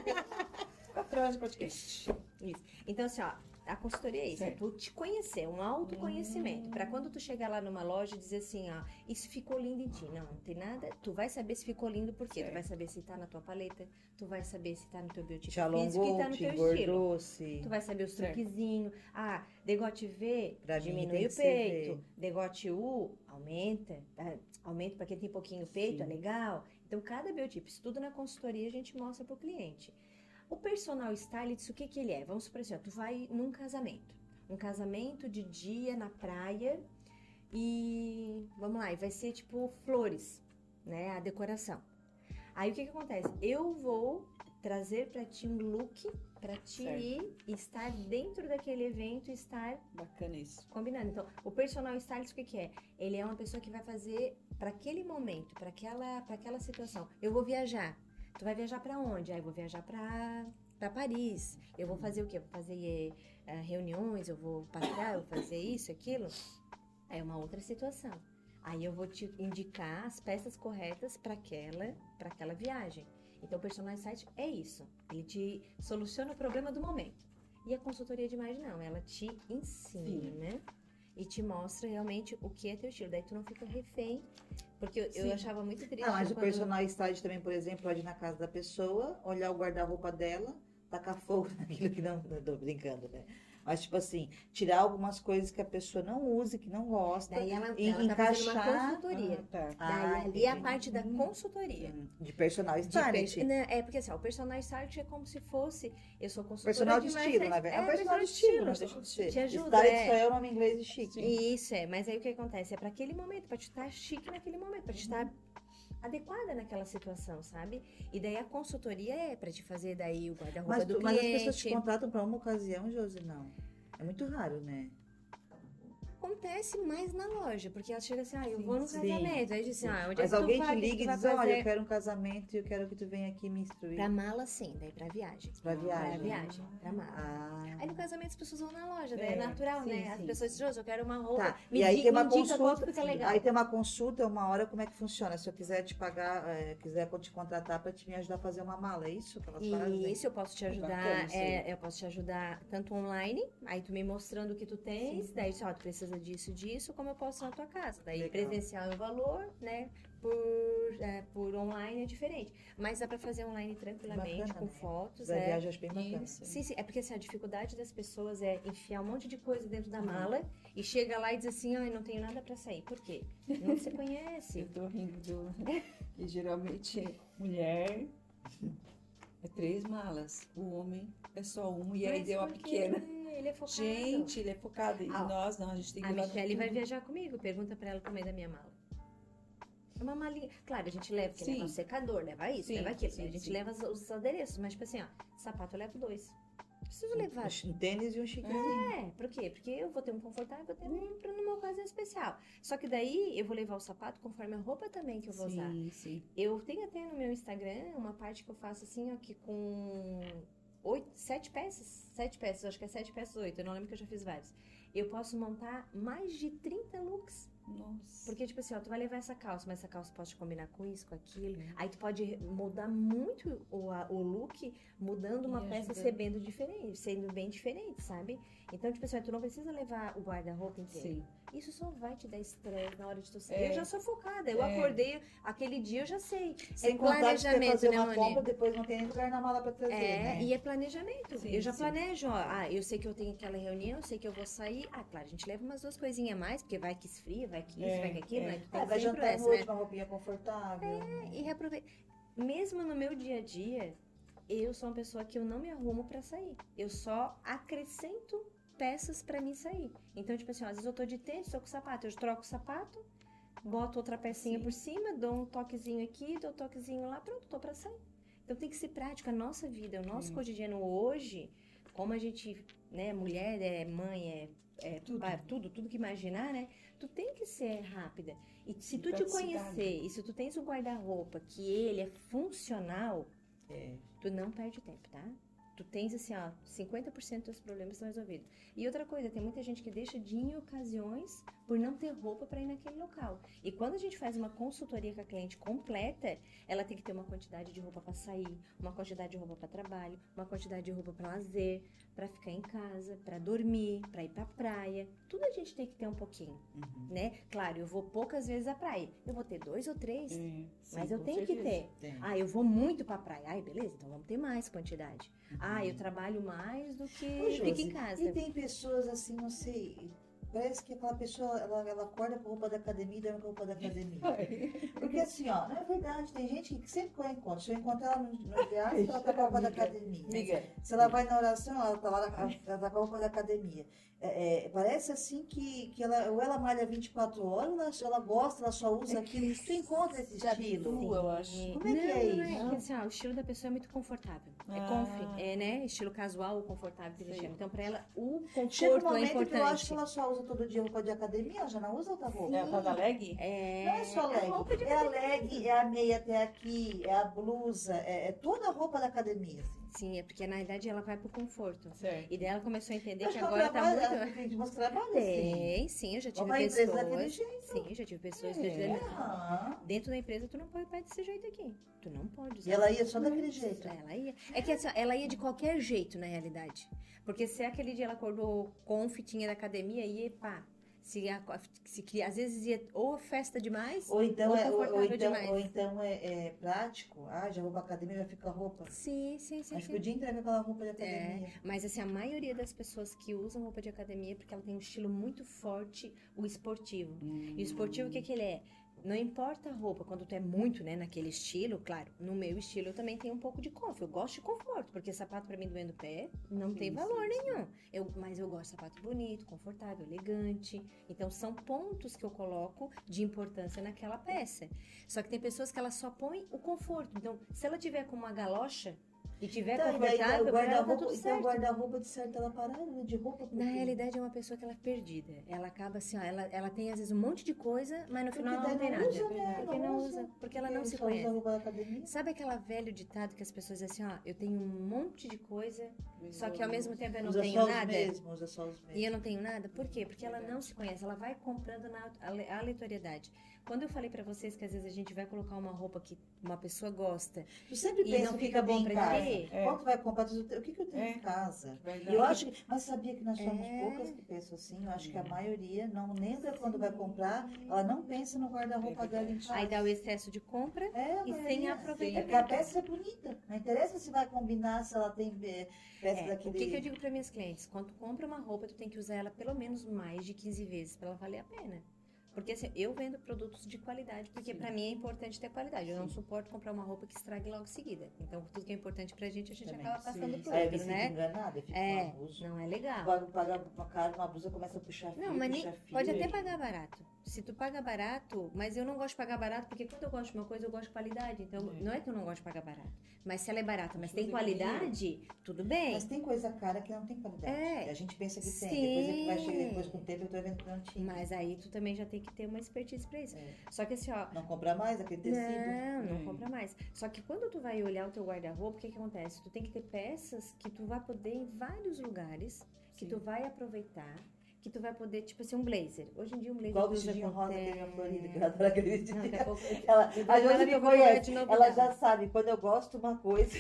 Quatro horas de podcast. Isso. Então, assim, ó, a consultoria é isso, é Certo. tu te conhecer, um autoconhecimento. Hum. Pra quando tu chegar lá numa loja e dizer assim, ó, isso ficou lindo em ti. Não, não tem nada. Tu vai saber se ficou lindo por quê? Tu vai saber se tá na tua paleta, tu vai saber se tá no teu biotipo Te físico e alongou, tá no te teu estilo. engordou, se... Tu vai saber os truquezinhos. Ah, degote V, Pra diminui o peito. Degote U, aumenta. tá? Aumenta pra quem tem pouquinho peito, Sim. é legal. Então, cada biotipo, isso tudo na consultoria a gente mostra pro cliente. O personal stylist, o que que ele é? Vamos supor assim, ó, tu vai num casamento. Um casamento de dia na praia e, vamos lá, e vai ser tipo flores, né, a decoração. Aí o que que acontece? Eu vou trazer pra ti um look pra ti Certo. ir e estar dentro daquele evento e estar Bacana isso. combinando. Então, o personal stylist o que que é? Ele é uma pessoa que vai fazer para aquele momento, para aquela, para aquela situação. Eu vou viajar. Tu vai viajar para onde? Ah, eu vou viajar para para Paris. Eu vou fazer o quê? Eu vou fazer eh, reuniões, eu vou passear, eu vou fazer isso, aquilo. Aí é uma outra situação. Aí eu vou te indicar as peças corretas para aquela, para aquela viagem. Então, o personal stylist é isso. Ele te soluciona o problema do momento. E a consultoria de imagem não, ela te ensina e te mostra realmente o que é teu estilo. Daí tu não fica refém, porque eu, eu Sim. achava muito triste. Ah, mas o quando- personal stylist também, por exemplo, pode ir na casa da pessoa, olhar o guarda-roupa dela, tacar fogo [LAUGHS] naquilo que não. Tô brincando, né? Mas, tipo assim, tirar algumas coisas que a pessoa não usa, que não gosta. Daí ela, e ela tá fazendo uma encaixar- consultoria. Ah, tá. Daí Ah, ali é a entendi. parte da Uhum. consultoria. Hum, De personal De stylist. per- Não, é porque assim, ó, o personal stylist é como se fosse. Eu sou consultora Personal de imagem, estilo, na verdade. É, personal de estilo, não deixa de ser. Te ajuda, Stylist é. só é o nome inglês de chique. Isso é, mas aí o que acontece? É para aquele momento, para te estar chique naquele momento, para te estar adequada naquela situação, sabe? E daí a consultoria é para te fazer daí o guarda-roupa do tu- mas as cliente. pessoas te contratam para uma ocasião, Josi, não. É muito raro, né? Acontece mais na loja, porque ela chega assim, ah, eu Sim, vou no sim, casamento. Aí diz assim, ah, onde Mas é que alguém te liga e diz, olha, eu quero um casamento e eu quero que tu venha aqui me instruir. Pra mala, sim, daí pra viagem. Pra viagem. Pra viagem, pra mala. Ah. Aí no casamento as pessoas vão na loja, daí é, É, natural, sim, né? As pessoas dizem, "Josi, eu quero uma roupa. Tá, Me e aí tem uma consulta. fica legal. Aí tem uma consulta, uma hora, como é que funciona? Se eu quiser te pagar, é, quiser te contratar para te me ajudar a fazer uma mala, é isso que elas fazem? E isso eu posso te ajudar, Bacana isso aí. é, eu posso te ajudar tanto online, aí tu me mostrando o que tu tens, daí só tu precisa disso, disso, como eu posso na tua casa. Daí Legal. presencial é o valor, né? Por, é, por online é diferente. Mas dá pra fazer online tranquilamente, Bacana, com né? fotos. Da é. viagem acho bem bacana. Isso. Sim, sim, é porque assim, a dificuldade das pessoas é enfiar um monte de coisa dentro da Uhum. mala e chega lá e diz assim, ai, não tenho nada pra sair. Por quê? Não se conhece. Eu tô rindo do. [LAUGHS] que geralmente mulher é três malas. O homem é só uma e aí Mas deu uma por quê? pequena. Ele é focado. Gente, ele é focado. E Ah, nós não, a gente tem que A Michelle vai viajar comigo, pergunta pra ela tamanho da minha mala. É Uma malinha. Claro, a gente leva, porque Sim. leva o secador, leva isso, Sim, leva aquilo. sim, a gente leva os, os adereços, mas tipo assim, ó, sapato eu levo dois. Preciso levar. Um tênis e um chiquezinho. É, por quê? Porque eu vou ter um confortável, vou ter um pra numa ocasião especial. Só que daí eu vou levar o sapato conforme a roupa também que eu vou usar. Sim, sim. Eu tenho até no meu Instagram uma parte que eu faço assim, ó, que com oito, sete peças. Sete peças, acho que é sete peças, oito. Eu não lembro que eu já fiz vários. Eu posso montar mais de 30 looks Nossa. Porque, tipo assim, ó, tu vai levar essa calça, mas essa calça pode combinar com isso, com aquilo. É. Aí tu pode mudar muito o, a- o look, mudando uma E peça bem diferente, sendo bem diferente, sabe? Então, tipo assim, ó, tu não precisa levar o guarda-roupa inteiro. Sim. Isso só vai te dar estresse na hora de tu sair. É. Eu já sou focada. Eu É. acordei aquele dia, eu já sei. Sem é planejamento, fazer né, uma Moni? compra, depois não tem nem lugar na mala pra trazer, É, né? e é planejamento. Sim, eu já sim. planejo, ó. Ah, eu sei que eu tenho aquela reunião, eu sei que eu vou sair. Ah, claro, a gente leva umas duas coisinhas a mais, porque vai que esfria, vai que isso, É, vai que aquilo, é. né? Tu Ah, tem vai sempre jantar essa, noite, né? uma roupinha confortável. E reaproveita. Mesmo no meu dia a dia, eu sou uma pessoa que eu não me arrumo pra sair. Eu só acrescento peças pra mim sair. Então, tipo assim, ó, às vezes eu tô de tênis, tô com sapato, eu troco o sapato, boto outra pecinha Sim. por cima, dou um toquezinho aqui, dou um toquezinho lá, pronto, tô pra sair. Então tem que ser prático. A nossa vida, o nosso Hum. cotidiano hoje, como a gente, né, mulher, é mãe, é, é Tudo. tudo, tudo que imaginar, né? Tu tem que ser rápida. E se E tu te conhecer, e se tu tens um guarda-roupa que ele é funcional, É. tu não perde tempo, tá? Tu tens assim, ó, 50% dos problemas estão resolvidos. E outra coisa, tem muita gente que deixa de ir em ocasiões por não ter roupa para ir naquele local. E quando a gente faz uma consultoria com a cliente completa, ela tem que ter uma quantidade de roupa para sair, uma quantidade de roupa para trabalho, uma quantidade de roupa para lazer, para ficar em casa, para dormir, para ir para praia. Tudo a gente tem que ter um pouquinho, Uhum. né? Claro, eu vou poucas vezes à praia. Eu vou ter dois ou três, É, mas sim, eu com tenho que certeza. ter. Tem. Ah, eu vou muito pra praia. Ai, beleza, então vamos ter mais quantidade. Uhum. Ah, eu trabalho mais do que Ô, fico em casa. E tem pessoas assim, não sei, parece que aquela pessoa, ela, ela acorda com roupa da academia e dorme com roupa da academia. [LAUGHS] Porque assim, ó, não é verdade, tem gente que sempre que eu encontro, se eu encontro ela no, no viagem, [LAUGHS] ela tá com a roupa da academia. Se ela vai na oração, ela tá lá, ela tá com a roupa da academia. É, é, parece assim que, que ela, ou ela malha 24 horas, ou ela, ela gosta, ela só usa aquilo. Tu encontra esse já estilo. habitua, eu acho. Como é que não, é não isso? É que, assim, ó, o estilo da pessoa é muito confortável. É Ah. conf, é, né? Estilo casual ou confortável que eles Sei. chamam. Então, pra ela, o Chega um conforto é momento que eu acho importante. que ela só usa todo dia roupa de academia, ela já não usa outra roupa. É a tal da leg? É, Não é só leg, de é a leg, é a meia até aqui, é a blusa, é, é toda a roupa da academia. Assim. Sim, é porque na verdade ela vai pro conforto. Certo. E daí ela começou a entender Acho que que ela agora tá muito. tem de mostrar assim. Tem, sim, eu já tive Uma empresa daquele pessoas. jeito. Sim, eu já tive pessoas que É, dizendo, dentro da empresa tu não pode ir desse jeito aqui. Tu não pode usar E ela ia só daquele jeito. Ela ia. É que assim, ela ia de qualquer jeito, na realidade. Porque se aquele dia ela acordou com fitinha da academia, ia pá. Se, se, que às vezes ia ou festa demais. Ou então, Ou é, ou, ou então, demais. ou então é, é prático. Ah, já vou pra academia, já com a roupa. Sim, sim, sim. Aí sim. fica o dia inteiro com aquela roupa de academia. Mas assim, a maioria das pessoas que usam roupa de academia é porque ela tem um estilo muito forte, o esportivo. E o esportivo, o que, que ele é? Não importa a roupa, quando tu é muito, né, naquele estilo, claro, no meu estilo eu também tenho um pouco de conforto. Eu gosto de conforto, porque sapato pra mim doendo o pé não tem Sim, valor sim, nenhum. Eu, mas eu gosto de sapato bonito, confortável, elegante. Então são pontos que eu coloco de importância naquela peça. Só que tem pessoas que elas só põem o conforto. Então, se ela tiver com uma galocha e tiver Então, confortável, o tá guarda-roupa, tudo então guarda-roupa de certo ela parada né, de roupa. por Na realidade é uma pessoa que ela é perdida. Ela acaba assim, ó, ela, ela tem às vezes um monte de coisa, mas no Porque final ela não tem nada. usa, né? Porque Não usa. porque ela não Porque se usa conhece. Sabe aquela velho ditado que as pessoas dizem assim, ó, eu tenho um monte de coisa, só que ao mesmo tempo eu não usa tenho só os nada? mesmos, usa só os mesmos. E eu não tenho nada? Por quê? Porque ela não se conhece, ela vai comprando na ale- aleatoriedade. Quando eu falei pra vocês que às vezes a gente vai colocar uma roupa que uma pessoa gosta, Tu sempre E pensa não fica eu bom ti? É. Vai comprar, o que, que eu tenho É. em casa? Verdade. Eu acho que, mas sabia que nós somos É. poucas que pensam assim. Eu acho que a maioria não lembra quando vai comprar, ela não pensa no guarda-roupa É dela em casa. aí dá o excesso de compra É, e sem. É porque a peça é bonita. Não interessa se vai combinar, se ela tem eh, peça É, daquele. o que, que eu digo para minhas clientes? Quando tu compra uma roupa, tu tem que usar ela pelo menos mais de 15 vezes para ela valer a pena. Porque assim, eu vendo produtos de qualidade, porque Sim. para mim é importante ter qualidade. Eu não Sim. suporto comprar uma roupa que estrague logo em seguida. Então, tudo que é importante pra gente, a gente Também. acaba passando Sim, pro eu me outro, né? enganada, eu fico É, abuso. não é legal. Paga, paga uma cara, uma blusa começa a puxar fio, Não, mas nem, puxa fio. pode até pagar barato. Se tu paga barato, mas eu não gosto de pagar barato, porque quando eu gosto de uma coisa, eu gosto de qualidade. Então, É. não é que eu não gosto de pagar barato. Mas se ela é barata, mas tem qualidade, tudo bem. Mas tem coisa cara que não tem qualidade. É. A gente pensa que tem. Depois é que vai Sim. chegar depois com o tempo, eu tô vendo que não tinha. Mas aí tu também já tem que ter uma expertise pra isso. É. Só que assim, ó, Não compra mais aquele tecido. Não, não Hum. compra mais. Só que quando tu vai olhar o teu guarda-roupa, o que, que acontece? Tu tem que ter peças que tu vai poder ir em vários lugares, que Sim. tu vai aproveitar, que tu vai poder, tipo assim, um blazer. Hoje em dia um blazer usa vestidinho rosa que terno. minha Florida, que [LAUGHS] eu adoro aquele. Não, pouco... Ela, Eu a Josi me eu conhece, ela dela. já sabe, quando eu gosto de uma coisa,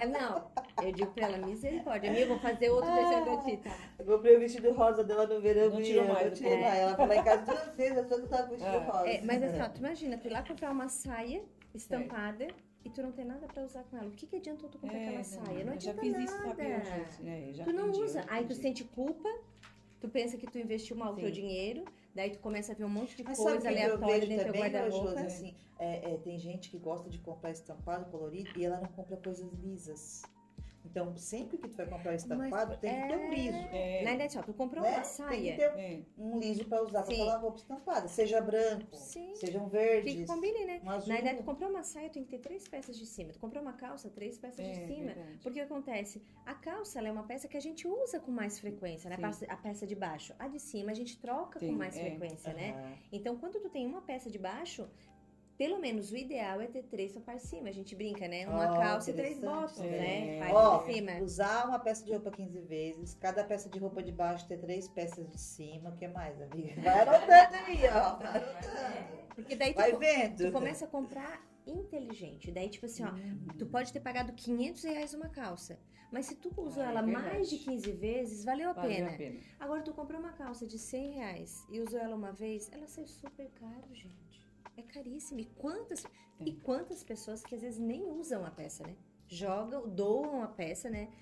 É, não, eu digo pra ela, misericórdia. Amiga, eu vou fazer outro Ah. deixando pra ti, tá? eu comprei o vestido rosa dela no verão. Não tirou eu mais, Não tirei é. mais. Ela foi lá em casa duas vezes, achou que eu tava com o vestido É. rosa. É, mas assim, ó, tu imagina, tu ir lá comprar uma saia estampada e tu não tem nada pra usar com ela. O que, que adiantou tu comprar aquela saia? Não adianta nada. isso, né, já tu não eu usa. Aí tu sente culpa, tu pensa que tu investiu mal o teu dinheiro, daí tu começa a ver um monte de Mas coisa aleatória dentro do ô, guarda-roupa. Assim, é, é, tem gente que gosta de comprar estampado, colorido, e ela não compra coisas lisas. Então, sempre que tu vai comprar estampado, tem que ter um é- liso. É, Na verdade, ó, tu comprou né? uma Tem que saia. ter é. um liso pra usar pra Sim. aquela roupa estampada. Seja branco, Sim. sejam Que verdes, combine, né? um azul. Na verdade, tu comprou uma saia, tem que ter três peças de cima. Tu comprou uma calça, três peças É, de cima. verdade. Porque o que acontece? A calça ela é uma peça que a gente usa com mais frequência, né? Sim. A peça- de baixo. A de cima a gente troca com Sim, mais é. frequência, né? Então, quando tu tem uma peça de baixo, pelo menos o ideal é ter três pra par de cima. A gente brinca, né? Uma Ó, calça e três interessante. bottoms, É. né? Ó, cima. Usar uma peça de roupa 15 vezes, cada peça de roupa de baixo ter três peças de cima. O que mais, amiga? [LAUGHS] Vai anotando aí, ó. Vai anotando. Porque daí tu, Vai co- vendo. tu começa a comprar inteligente. Daí, tipo assim, ó, tu pode ter pagado 500 reais uma calça. Mas se tu usou Ah, é ela mais de 15 vezes, valeu a Valeu pena. a pena. Agora, tu comprou uma calça de 100 reais e usou ela uma vez, ela saiu super caro, gente. É caríssima. E quantas, e quantas pessoas que às vezes nem usam a peça, né? Jogam, doam a peça, né?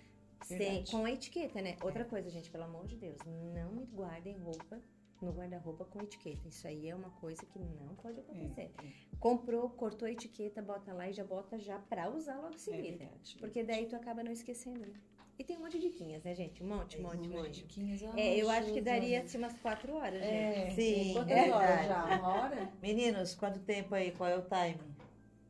Sem, com a etiqueta, né? Outra coisa, gente, pelo amor de Deus, não guardem roupa no guarda-roupa com etiqueta. Isso aí é uma coisa que não pode acontecer. É, Comprou, cortou a etiqueta, bota lá e já bota já pra usar logo em é seguida. verdade. Porque daí tu acaba não esquecendo, né? E tem um monte de diquinhas, né, gente? Um monte, um monte, um monte. Diquinhas, É, eu acho que daria olha. assim umas quatro horas, gente. É, Sim, Quantas é horas verdade. já? Uma hora? [LAUGHS] Meninos, quanto tempo aí? Qual é o timing?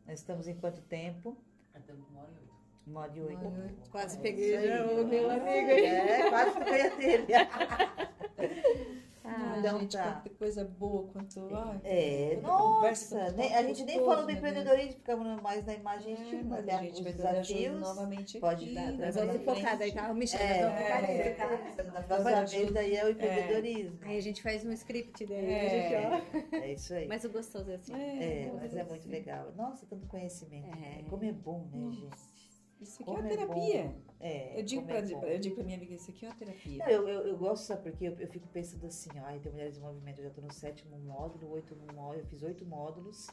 Nós estamos em quanto tempo? Estamos com uma hora e oito. Uma hora e oito. Quase É peguei já o meu amigo. É, quase foi a dele. [LAUGHS] Ah, Ai, então gente, tá. quanta coisa boa, quanto. ai, É, quanta conversa, nossa, nem- a gente nem gostoso, falou do Deus. empreendedorismo, ficamos mais na imagem É, estima, mas né? a gente Os desafios. novamente pode aqui. dar, né, nós pra vamos focar daí, tá? Michelle, É, nós vamos focar é, tá? Daí é o empreendedorismo. Aí a gente faz um script daí, É. a gente, ó. É isso aí. Mas o gostoso é assim. É, É, mas é muito legal. Nossa, tanto conhecimento. É. né? Como é bom, né, gente? Isso aqui é Como uma é terapia. bom. É, eu, digo é pra, bom. eu digo pra minha amiga, isso aqui é uma terapia. Não, eu, eu, eu gosto, sabe, porque eu, eu fico pensando assim, ai, tem Mulheres em Movimento, eu já tô no sétimo módulo, oito módulo, eu fiz oito módulos.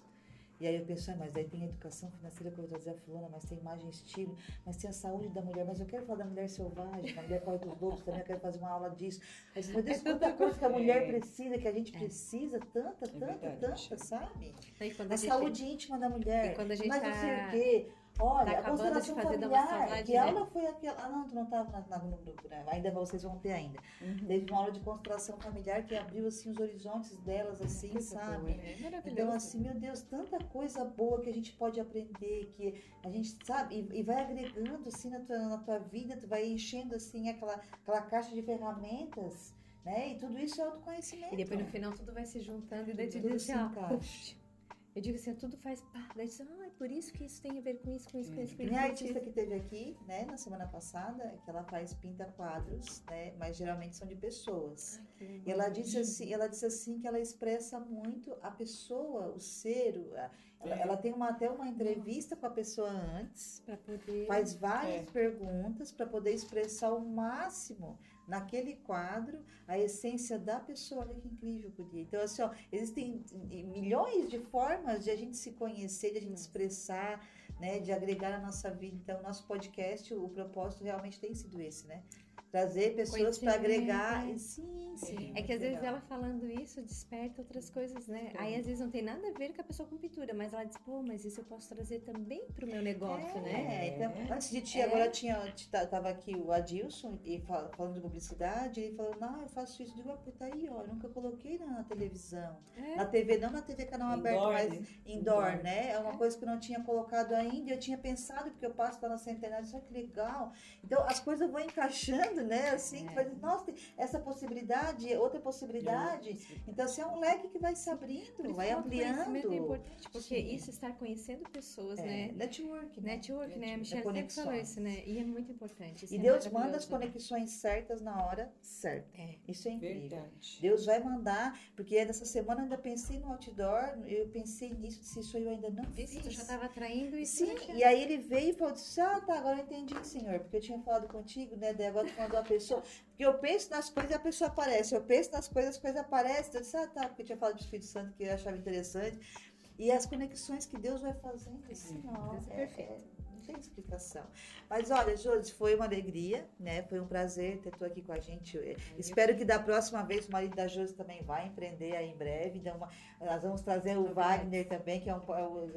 E aí eu penso, ah, mas daí tem a educação financeira que eu vou trazer a fulana, mas tem imagem e estilo, mas tem a saúde da mulher, mas eu quero falar da mulher selvagem, da mulher corre dos lobos também, eu quero fazer uma aula disso. Aí, [LAUGHS] meu Deus, quanta coisa que a mulher É. precisa, que a gente precisa, tanta, tanta, tanta, sabe? Aí a saúde íntima da mulher. E quando a gente mas tá- não sei o quê. Olha, tá a constelação familiar. que né? aula foi aquela? Ah, não, tu não estava no grupo, né? Ainda vocês vão ter ainda. Uhum. Teve uma aula de constelação familiar que abriu assim os horizontes delas, assim, sabe? né? É. Então, assim, meu Deus, tanta coisa boa que a gente pode aprender, que a gente sabe, e, e vai agregando assim na tua, na tua vida, tu vai enchendo assim aquela, aquela caixa de ferramentas, né? E tudo isso é autoconhecimento. E depois no final tudo vai se juntando e daí tu Tudo se assim, encaixa. Eu digo assim, tudo faz pá. Daí ah, por isso que isso tem a ver com isso, com isso, com isso, com isso. a com artista que teve aqui, né, na semana passada, que ela faz pinta quadros, né, mas geralmente são de pessoas. Ai, E ela disse assim, ela disse assim que ela expressa muito a pessoa, o ser, ela, É. ela tem uma, até uma entrevista com a pessoa antes, Pra poder. faz várias É. perguntas para poder expressar o máximo naquele quadro a essência da pessoa. Olha que incrível, podia. Então, assim, ó, existem milhões de formas de a gente se conhecer, de a gente expressar, né, de agregar na nossa vida. Então, nosso podcast, o propósito realmente tem sido esse, né? Trazer pessoas para agregar. é. E Sim, sim. É que às muito vezes legal. ela falando isso desperta outras coisas, né? Aí às vezes não tem nada a ver com a pessoa com pintura, mas ela diz, pô, mas isso eu posso trazer também pro meu negócio, é, né? então, antes de ti, É. agora tinha, t- tava aqui o Adilson e fal- falando de publicidade, ele falou, não, eu faço isso, eu digo, ah, tá aí, ó, eu nunca coloquei na, na televisão. É. Na TV, não na TV canal aberto, Indoor, mas né? indoor, Indoor. né? É uma coisa que eu não tinha colocado ainda, eu tinha pensado, porque eu passo lá na centenária, só que legal. Então, as coisas vão encaixando abrindo, né? Assim, É. faz- nossa, tem essa possibilidade, outra possibilidade. Então, assim, é um leque que vai se abrindo, isso vai autoconhecimento ampliando. É importante, porque Sim. isso estar conhecendo pessoas, É, né? network, né? Network, né? A É Michelle sempre conexões. falou isso, né? E é muito importante. isso E é Deus manda as maravilhoso. conexões certas na hora certa. É. Isso é incrível. Verdade. Deus vai mandar, porque nessa semana eu ainda pensei no outdoor, eu pensei nisso, se isso eu ainda não Isso, fiz. já estava atraindo isso. Sim, né, e aí ele veio e falou assim, ah, tá, agora eu entendi, senhor, porque eu tinha falado contigo, né, daí agora tu mandou a pessoa, porque eu penso nas coisas e a pessoa aparece, eu penso nas coisas, as coisas aparecem, eu disse, ah, tá, porque eu tinha falado do Espírito Santo que eu achava interessante, e as conexões que Deus vai fazendo, assim, ó, é é- perfeito. é- tem explicação. Mas olha, Josi, foi uma alegria, né, foi um prazer ter tu aqui com a gente, Eu espero que da próxima vez o marido da Josi também vai empreender aí em breve, então uma- nós vamos trazer o Wagner também, que é um, é um-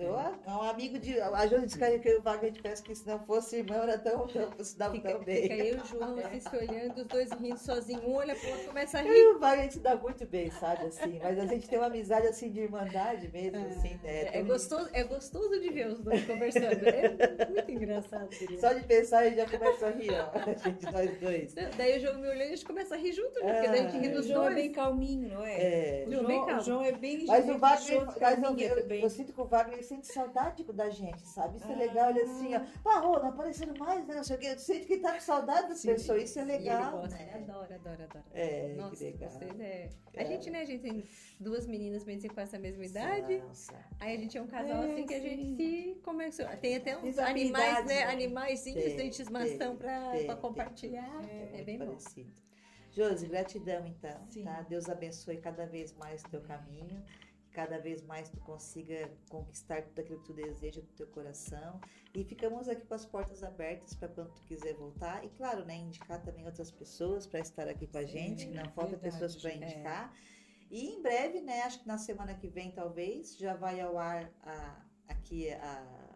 é um amigo de. A Josi disse que o Wagner, gente pensa que se não fosse irmão, era tão, tão, se dava Fica, tão bem. fica eu e o João [LAUGHS] se olhando, os dois rindo sozinhos, um olha pro outro começa a rir. e o Wagner se dá muito bem, sabe, assim, mas a gente tem uma amizade assim de irmandade mesmo, assim, né? É, tão- gostoso, é gostoso de ver os dois conversando. É muito [LAUGHS] [LAUGHS] engraçado. querido. Só de pensar a gente já começa a rir, ó, a gente, nós dois. Daí o João me olhando e a gente começa a rir junto, né? Porque daí a gente ri O dos João é dois. bem calminho, não é? É, O João João, bem o calmo. João é bem Mas o Wagner, mas eu, eu, eu sinto que o Wagner ele sente saudade da gente, sabe? Isso é Ah. legal, ele assim, ó, parou, não aparecendo mais, né? Não sei o quê. Eu sinto que ele tá com saudade das Sim. pessoas, isso é ele legal, gosta, né? ele adora, adora, adora. É, Nossa, que legal. vocês é. A É. gente, né, a gente tem duas meninas bem com essa mesma idade. Nossa. Aí a gente é um casal É, assim que a gente se começou. Tem até uns Fiz animais, né? né? Animaizinhos Tem, de estimação tem, tem. compartilhar. É, muito bem bom. parecido. Josi, gratidão então, Sim. tá? Deus abençoe cada vez mais o teu caminho, cada vez mais tu consiga conquistar tudo aquilo que tu deseja do teu coração. E ficamos aqui com as portas abertas para quando tu quiser voltar. E claro, né, indicar também outras pessoas para estar aqui com a gente, que não falta verdade, pessoas para é. indicar. E em breve, né, acho que na semana que vem talvez, já vai ao ar a- aqui a-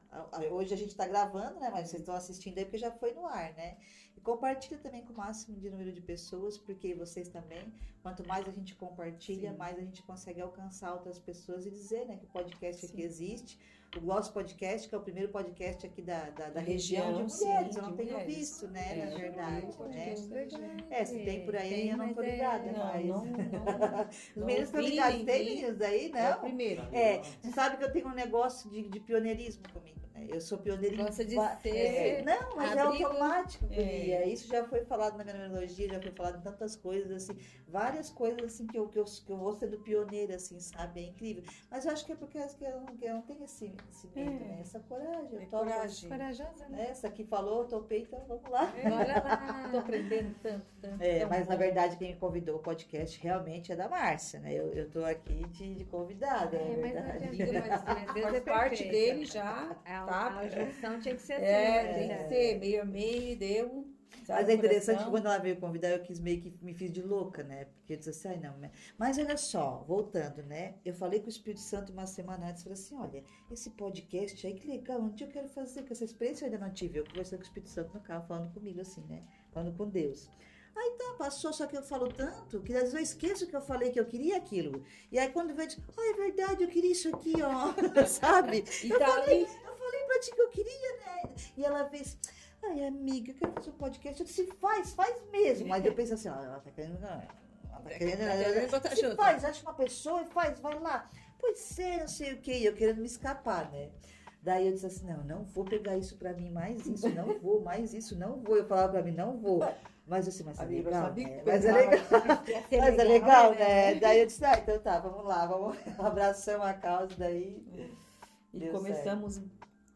hoje a gente está gravando, né? Mas vocês estão assistindo aí porque já foi no ar, né? E compartilha também com o máximo de número de pessoas, porque vocês também, quanto mais a gente compartilha, Sim. mais a gente consegue alcançar outras pessoas e dizer, né, que o podcast aqui Sim. existe. O Gloss Podcast, que é o primeiro podcast aqui da, da, da região, região, de sim, mulheres. eu de não tenho mulheres. visto, né, É, na verdade, o né? região. É, se tem por aí, eu não tô é- ligada, Não, mas... não, não. [LAUGHS] Os meninos estão ligados. Tem meninos aí, É não? primeiro. É, você sabe que eu tenho um negócio de, de pioneirismo comigo? Eu sou pioneira em Gosta de ser- É, não, mas é abrigo. automático, É. guria. Isso já foi falado na minha numerologia, já foi falado em tantas coisas, assim, várias coisas assim que eu, que eu, que eu vou sendo pioneira, assim, sabe? É incrível. Mas eu acho que é porque acho que eu, não- que eu não tenho esse, esse medo, É. né? Essa coragem. É coragem. Corajosa, né? né? Essa aqui falou, eu topei, então vamos lá. Olha lá. [LAUGHS] Tô aprendendo tanto, tanto. É, mas na verdade quem me convidou ao podcast realmente é da Márcia, né? Eu, eu tô aqui de, de convidada, É, é, mas verdade. adianta, [LAUGHS] mas Deus é parte dele já. Tá? a junção tinha que ser assim. É, né? tem que ser meio a meio, deu. sabe, Mas é interessante que quando ela veio convidar, eu quis meio que me fiz de louca, né? Porque eu disse assim, ai não, né? Mas olha só, voltando, né? Eu falei com o Espírito Santo uma semana antes, falei assim, olha, esse podcast aí, que legal, um dia eu quero fazer, com essa experiência eu ainda não tive. Eu conversando com o Espírito Santo no carro, falando comigo assim, né? Falando com Deus. Aí tá, passou, só que eu falo tanto, que às vezes eu esqueço que eu falei que eu queria aquilo. E aí quando vem, eu ah, é verdade, eu queria isso aqui, ó, [LAUGHS] sabe? E tá ali. Eu falei pra ti que eu queria, né? E ela fez, ai, amiga, eu quero fazer um podcast. Eu disse, faz, faz mesmo. Mas eu pensei assim, ó, ela tá querendo. Ela tá querendo. Tá querendo botar Se junto. faz, acha uma pessoa e faz, vai lá. Pois é, não sei o que. Eu querendo me escapar, né? Daí eu disse assim, não, não vou pegar isso pra mim, mais isso, não vou, mais isso, não vou. Eu falava pra mim, não vou. Mas eu disse, mas é legal, sabia né? que Mas é legal. Mas é legal, né? né? Daí eu disse, ah, então tá, vamos lá, vamos [LAUGHS] abraçamos a causa daí. E começamos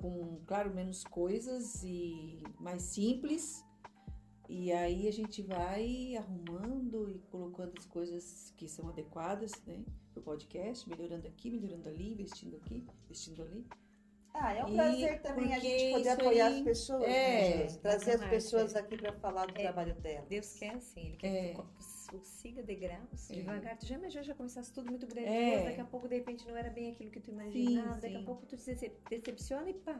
com, claro, menos coisas e mais simples. E aí a gente vai arrumando e colocando as coisas que são adequadas, né? Pro podcast, melhorando aqui, melhorando ali, vestindo aqui, vestindo ali. Ah, é um E prazer também a gente poder apoiar aí- as pessoas, é, né? Trazer as pessoas aqui para falar do É, trabalho dela. Deus quer assim, Ele quer É. que siga degraus, É. devagar. Tu já imaginou, já começasse tudo muito grandioso, É. daqui a pouco, de repente, não era bem aquilo que tu imaginava, daqui a sim. pouco tu se decep- decepciona e pá,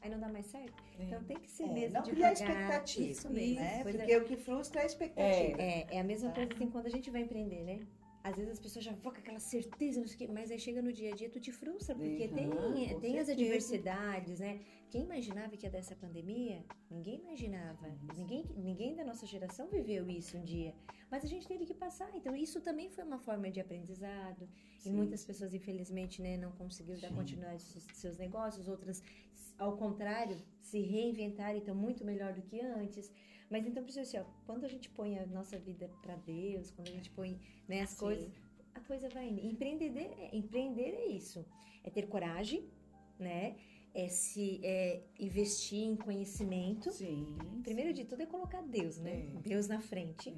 aí não dá mais certo. É. Então tem que ser É, mesmo não criar devagar. expectativa, Isso mesmo. né? Pois é. Porque o que frustra é a expectativa. É, é a mesma coisa assim quando a gente vai empreender, né? Às vezes as pessoas já vão com aquela certeza, sei mas aí chega no dia a dia, tu te frustra, porque Uhum, tem, tem as adversidades, né? Quem imaginava que ia dar essa pandemia? Ninguém imaginava. Ninguém, ninguém da nossa geração viveu isso um dia. Mas a gente teve que passar. Então, isso também foi uma forma de aprendizado. E Sim. muitas pessoas, infelizmente, né, não conseguiram dar continuidade aos seus negócios. Outras, ao contrário, se reinventaram e estão muito melhor do que antes. Mas então, precisa assim, ó, quando a gente põe a nossa vida para Deus, quando a gente põe né, as Sim. coisas, a coisa vai indo. Empreender, é- empreender é isso. É ter coragem, né? É se é investir em conhecimento. Sim. Primeiro de tudo é colocar Deus, né? É. Deus na frente. É.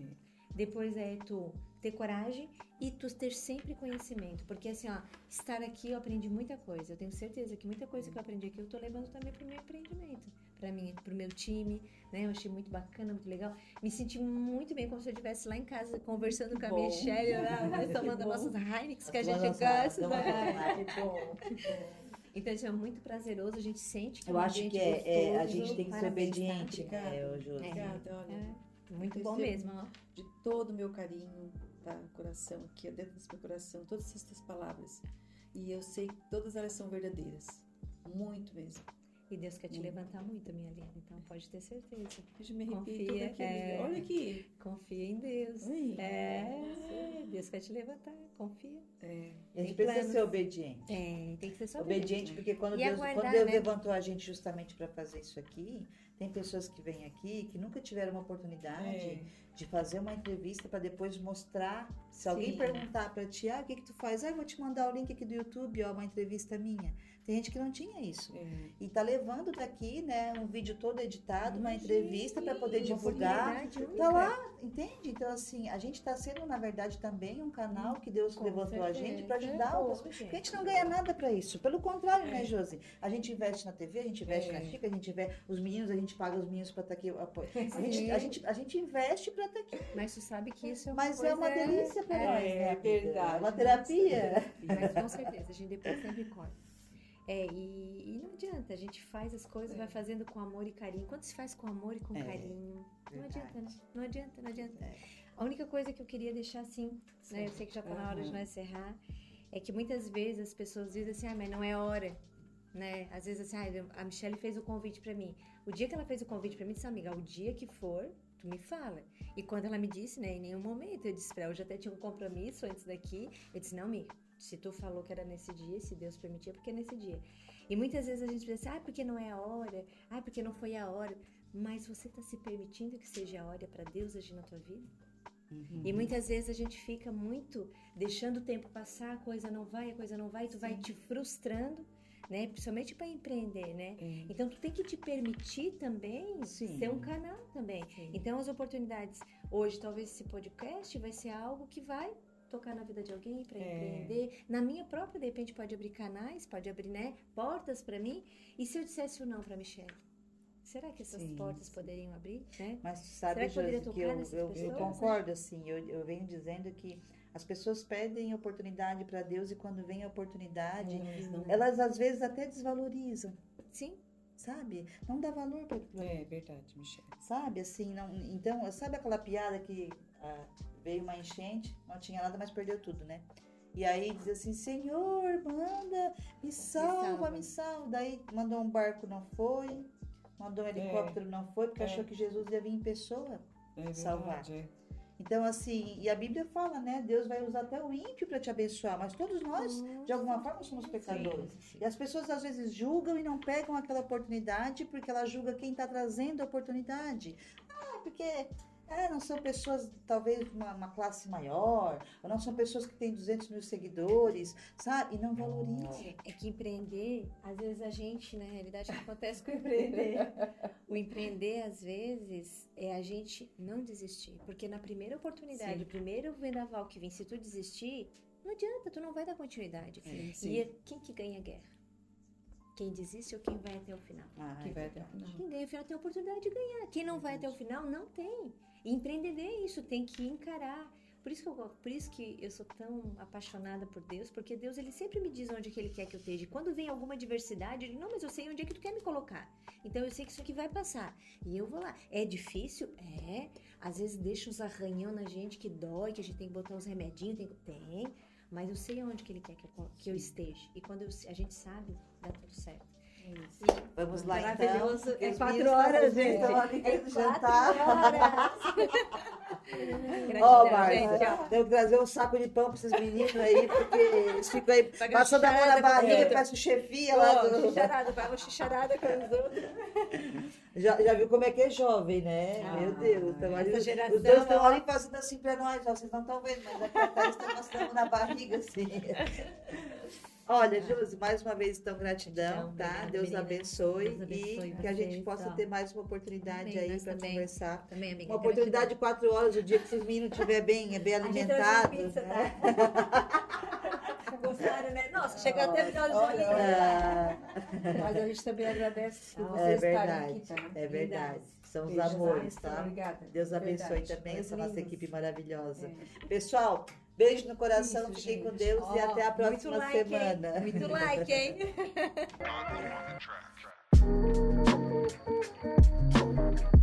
Depois é tu ter coragem e tu ter sempre conhecimento. Porque assim, ó, estar aqui eu aprendi muita coisa. Eu tenho certeza que muita coisa que eu aprendi aqui eu tô levando também pro meu empreendimento. Pra mim, pro meu time, né? Eu achei muito bacana, muito legal. Me senti muito bem como se eu estivesse lá em casa conversando com a bom. Michelle, lá, Que [LAUGHS] tomando bom. nossas Heineken que a Tomando gente gosta. Né? [LAUGHS] Que bom, que bom. Então isso é muito prazeroso, a gente sente que Eu é acho que é, é, a gente tem que ser obediente, Obrigada. né? É. Obrigada, olha. É, muito bom mesmo, ó. de todo o meu carinho, tá? Coração aqui, ó, dentro desse meu coração, todas essas palavras. E eu sei que todas elas são verdadeiras. Muito mesmo. E Deus quer te Hum. levantar muito, minha linda. Então pode ter certeza. Confia, aqui. é. Olha aqui. Confia em Deus. Ui. É, Deus quer te levantar. Confia. É, A gente Tem precisa planos. ser obediente. É, tem que ser só Obediente, porque quando E Deus, aguardar, quando Deus né? levantou a gente justamente para fazer isso aqui, tem pessoas que vêm aqui que nunca tiveram uma oportunidade é. de fazer uma entrevista para depois mostrar. Se alguém Sim. perguntar para ti, ah, o que que tu faz? Ah, eu vou te mandar o link aqui do YouTube, ó, uma entrevista minha. Tem gente que não tinha isso. é. E tá levando daqui, né, um vídeo todo editado, uma entrevista para poder divulgar. Tá lá, entende? Então, assim, a gente tá sendo, na verdade, também um canal que Deus Com levantou a gente para certeza. ajudar outras Pô, Porque a gente. não ganha nada pra isso. Pelo contrário, né, É. Josi? A gente investe na TV, a gente investe É. na Chica, a gente investe. Os meninos, a gente paga os meninos pra estar aqui. apo- A [LAUGHS] gente, a, gente, a gente investe pra estar aqui. Mas tu sabe que isso é uma Mas é uma delícia pra é, nós. é né, verdade. É uma terapia. Mas com certeza, a gente depois sempre corta. É, e, e não adianta, a gente faz as coisas, É. vai fazendo com amor e carinho. Quando se faz com amor e com É, carinho, não adianta, né? Não adianta, não adianta. É. A única coisa que eu queria deixar assim, né? Eu sei que já tá na hora de nós encerrar, é que muitas vezes as pessoas dizem assim, ah, mas não é hora, né? Às vezes assim, ah, a Michelle fez o convite pra mim. O dia que ela fez o convite pra mim, disse, amiga, o dia que for, tu me fala. E quando ela me disse, né, em nenhum momento, eu disse pra ela, eu já até tinha um compromisso antes daqui, eu disse, não, amiga, se tu falou que era nesse dia, se Deus permitir, porque é nesse dia. E muitas vezes a gente pensa ah, porque não é a hora, ah, porque não foi a hora. Mas você tá se permitindo que seja a hora pra Deus agir na tua vida? Uhum. E muitas vezes a gente fica muito deixando o tempo passar, a coisa não vai, a coisa não vai, tu vai Sim. te frustrando, né? Principalmente para empreender, né? É. Então tu tem que te permitir também Sim. ser um canal também. Sim. Então as oportunidades hoje, talvez esse podcast vai ser algo que vai tocar na vida de alguém para É. empreender. Na minha própria, de repente pode abrir canais, pode abrir, né, portas para mim. E se eu dissesse o não para Michelle? Será que essas Sim, portas poderiam abrir, né? Mas sabe, Será que Josi, que eu, eu, eu concordo, assim. Eu, eu venho dizendo que as pessoas pedem oportunidade para Deus e quando vem a oportunidade, não- elas às vezes até desvalorizam, Sim, sabe? Não dá valor para É verdade, Michelle. Sabe, assim, não, então, sabe aquela piada que ah, veio uma enchente, não tinha nada, mas perdeu tudo, né? E aí diz assim, Senhor, manda, me salva, salva. me salva. Daí mandou um barco, não foi. Mandou um helicóptero, não foi, porque É. achou que Jesus ia vir em pessoa. É Salvar. é. Então, assim, e a Bíblia fala, né? Deus vai usar até o ímpio para te abençoar, mas todos nós, de alguma forma, somos pecadores. E as pessoas às vezes julgam e não pegam aquela oportunidade porque ela julga quem está trazendo a oportunidade. Ah, porque é, não são pessoas, talvez, uma, uma classe maior, ou não são pessoas que têm 200 mil seguidores, sabe? E não valorizam. É que empreender, às vezes a gente, na realidade, o que acontece com o empreender? o empreender, às vezes, é a gente não desistir. Porque na primeira oportunidade, Sim. o primeiro vendaval que vem, se tu desistir, não adianta, tu não vai dar continuidade. Sim, sim. E é quem que ganha a guerra? Quem desiste ou quem vai até o final? Ah, Que é vai até o final. Quem ganha o final tem a oportunidade de ganhar. Quem não vai até o final, não tem. E empreender é isso, tem que encarar. Por isso, que eu, por isso que eu sou tão apaixonada por Deus, porque Deus ele sempre me diz onde que ele quer que eu esteja. E quando vem alguma adversidade, ele, não, mas eu sei onde é que tu quer me colocar. Então eu sei que isso aqui vai passar. E eu vou lá. É difícil? É. Às vezes deixa uns arranhão na gente que dói, que a gente tem que botar uns remedinhos. Tem, tem. Mas eu sei onde que ele quer que eu, que eu esteja. E quando eu- a gente sabe, dá tudo certo. Isso. Vamos lá então. Maravilhoso. porque É os quatro horas, gente. estão ali É querendo quatro jantar. Ó, ó. tenho que trazer um saco de pão para esses meninos aí, porque eles ficam aí Pagar passando a mão na barriga, parece o chefia lá Ó, do... xixarada, vai uma xixarada com os outros. Já, já viu como é que é jovem, né? Ah, Meu Deus. Tão ali, essa os geração, dois estão ó. ali fazendo assim pra nós, ó. Vocês não estão vendo, mas aqui atrás estão passando a mão na barriga, assim. Olha, Josi, mais uma vez, então, gratidão, Gratidão, tá? obrigada, Deus abençoe, Deus abençoe e que a gente possa ó. ter mais uma oportunidade Amém, aí para também. conversar. Também, amiga. Uma oportunidade de quatro horas, o dia que esses meninos estiverem bem, bem alimentados. né? [LAUGHS] Gostaram, né? Nossa, chegou até julho. Ah, Mas a gente também agradece por É vocês estarem verdade, aqui, tá? é verdade. São os amores, tá? Obrigada. Deus abençoe Verdade. também essa nossa lindas. equipe maravilhosa. É. Pessoal, beijo no coração, Isso, fiquem com gente. Deus e Ó, até a muito próxima like, hein? semana. Muito like, hein? [LAUGHS] [LAUGHS]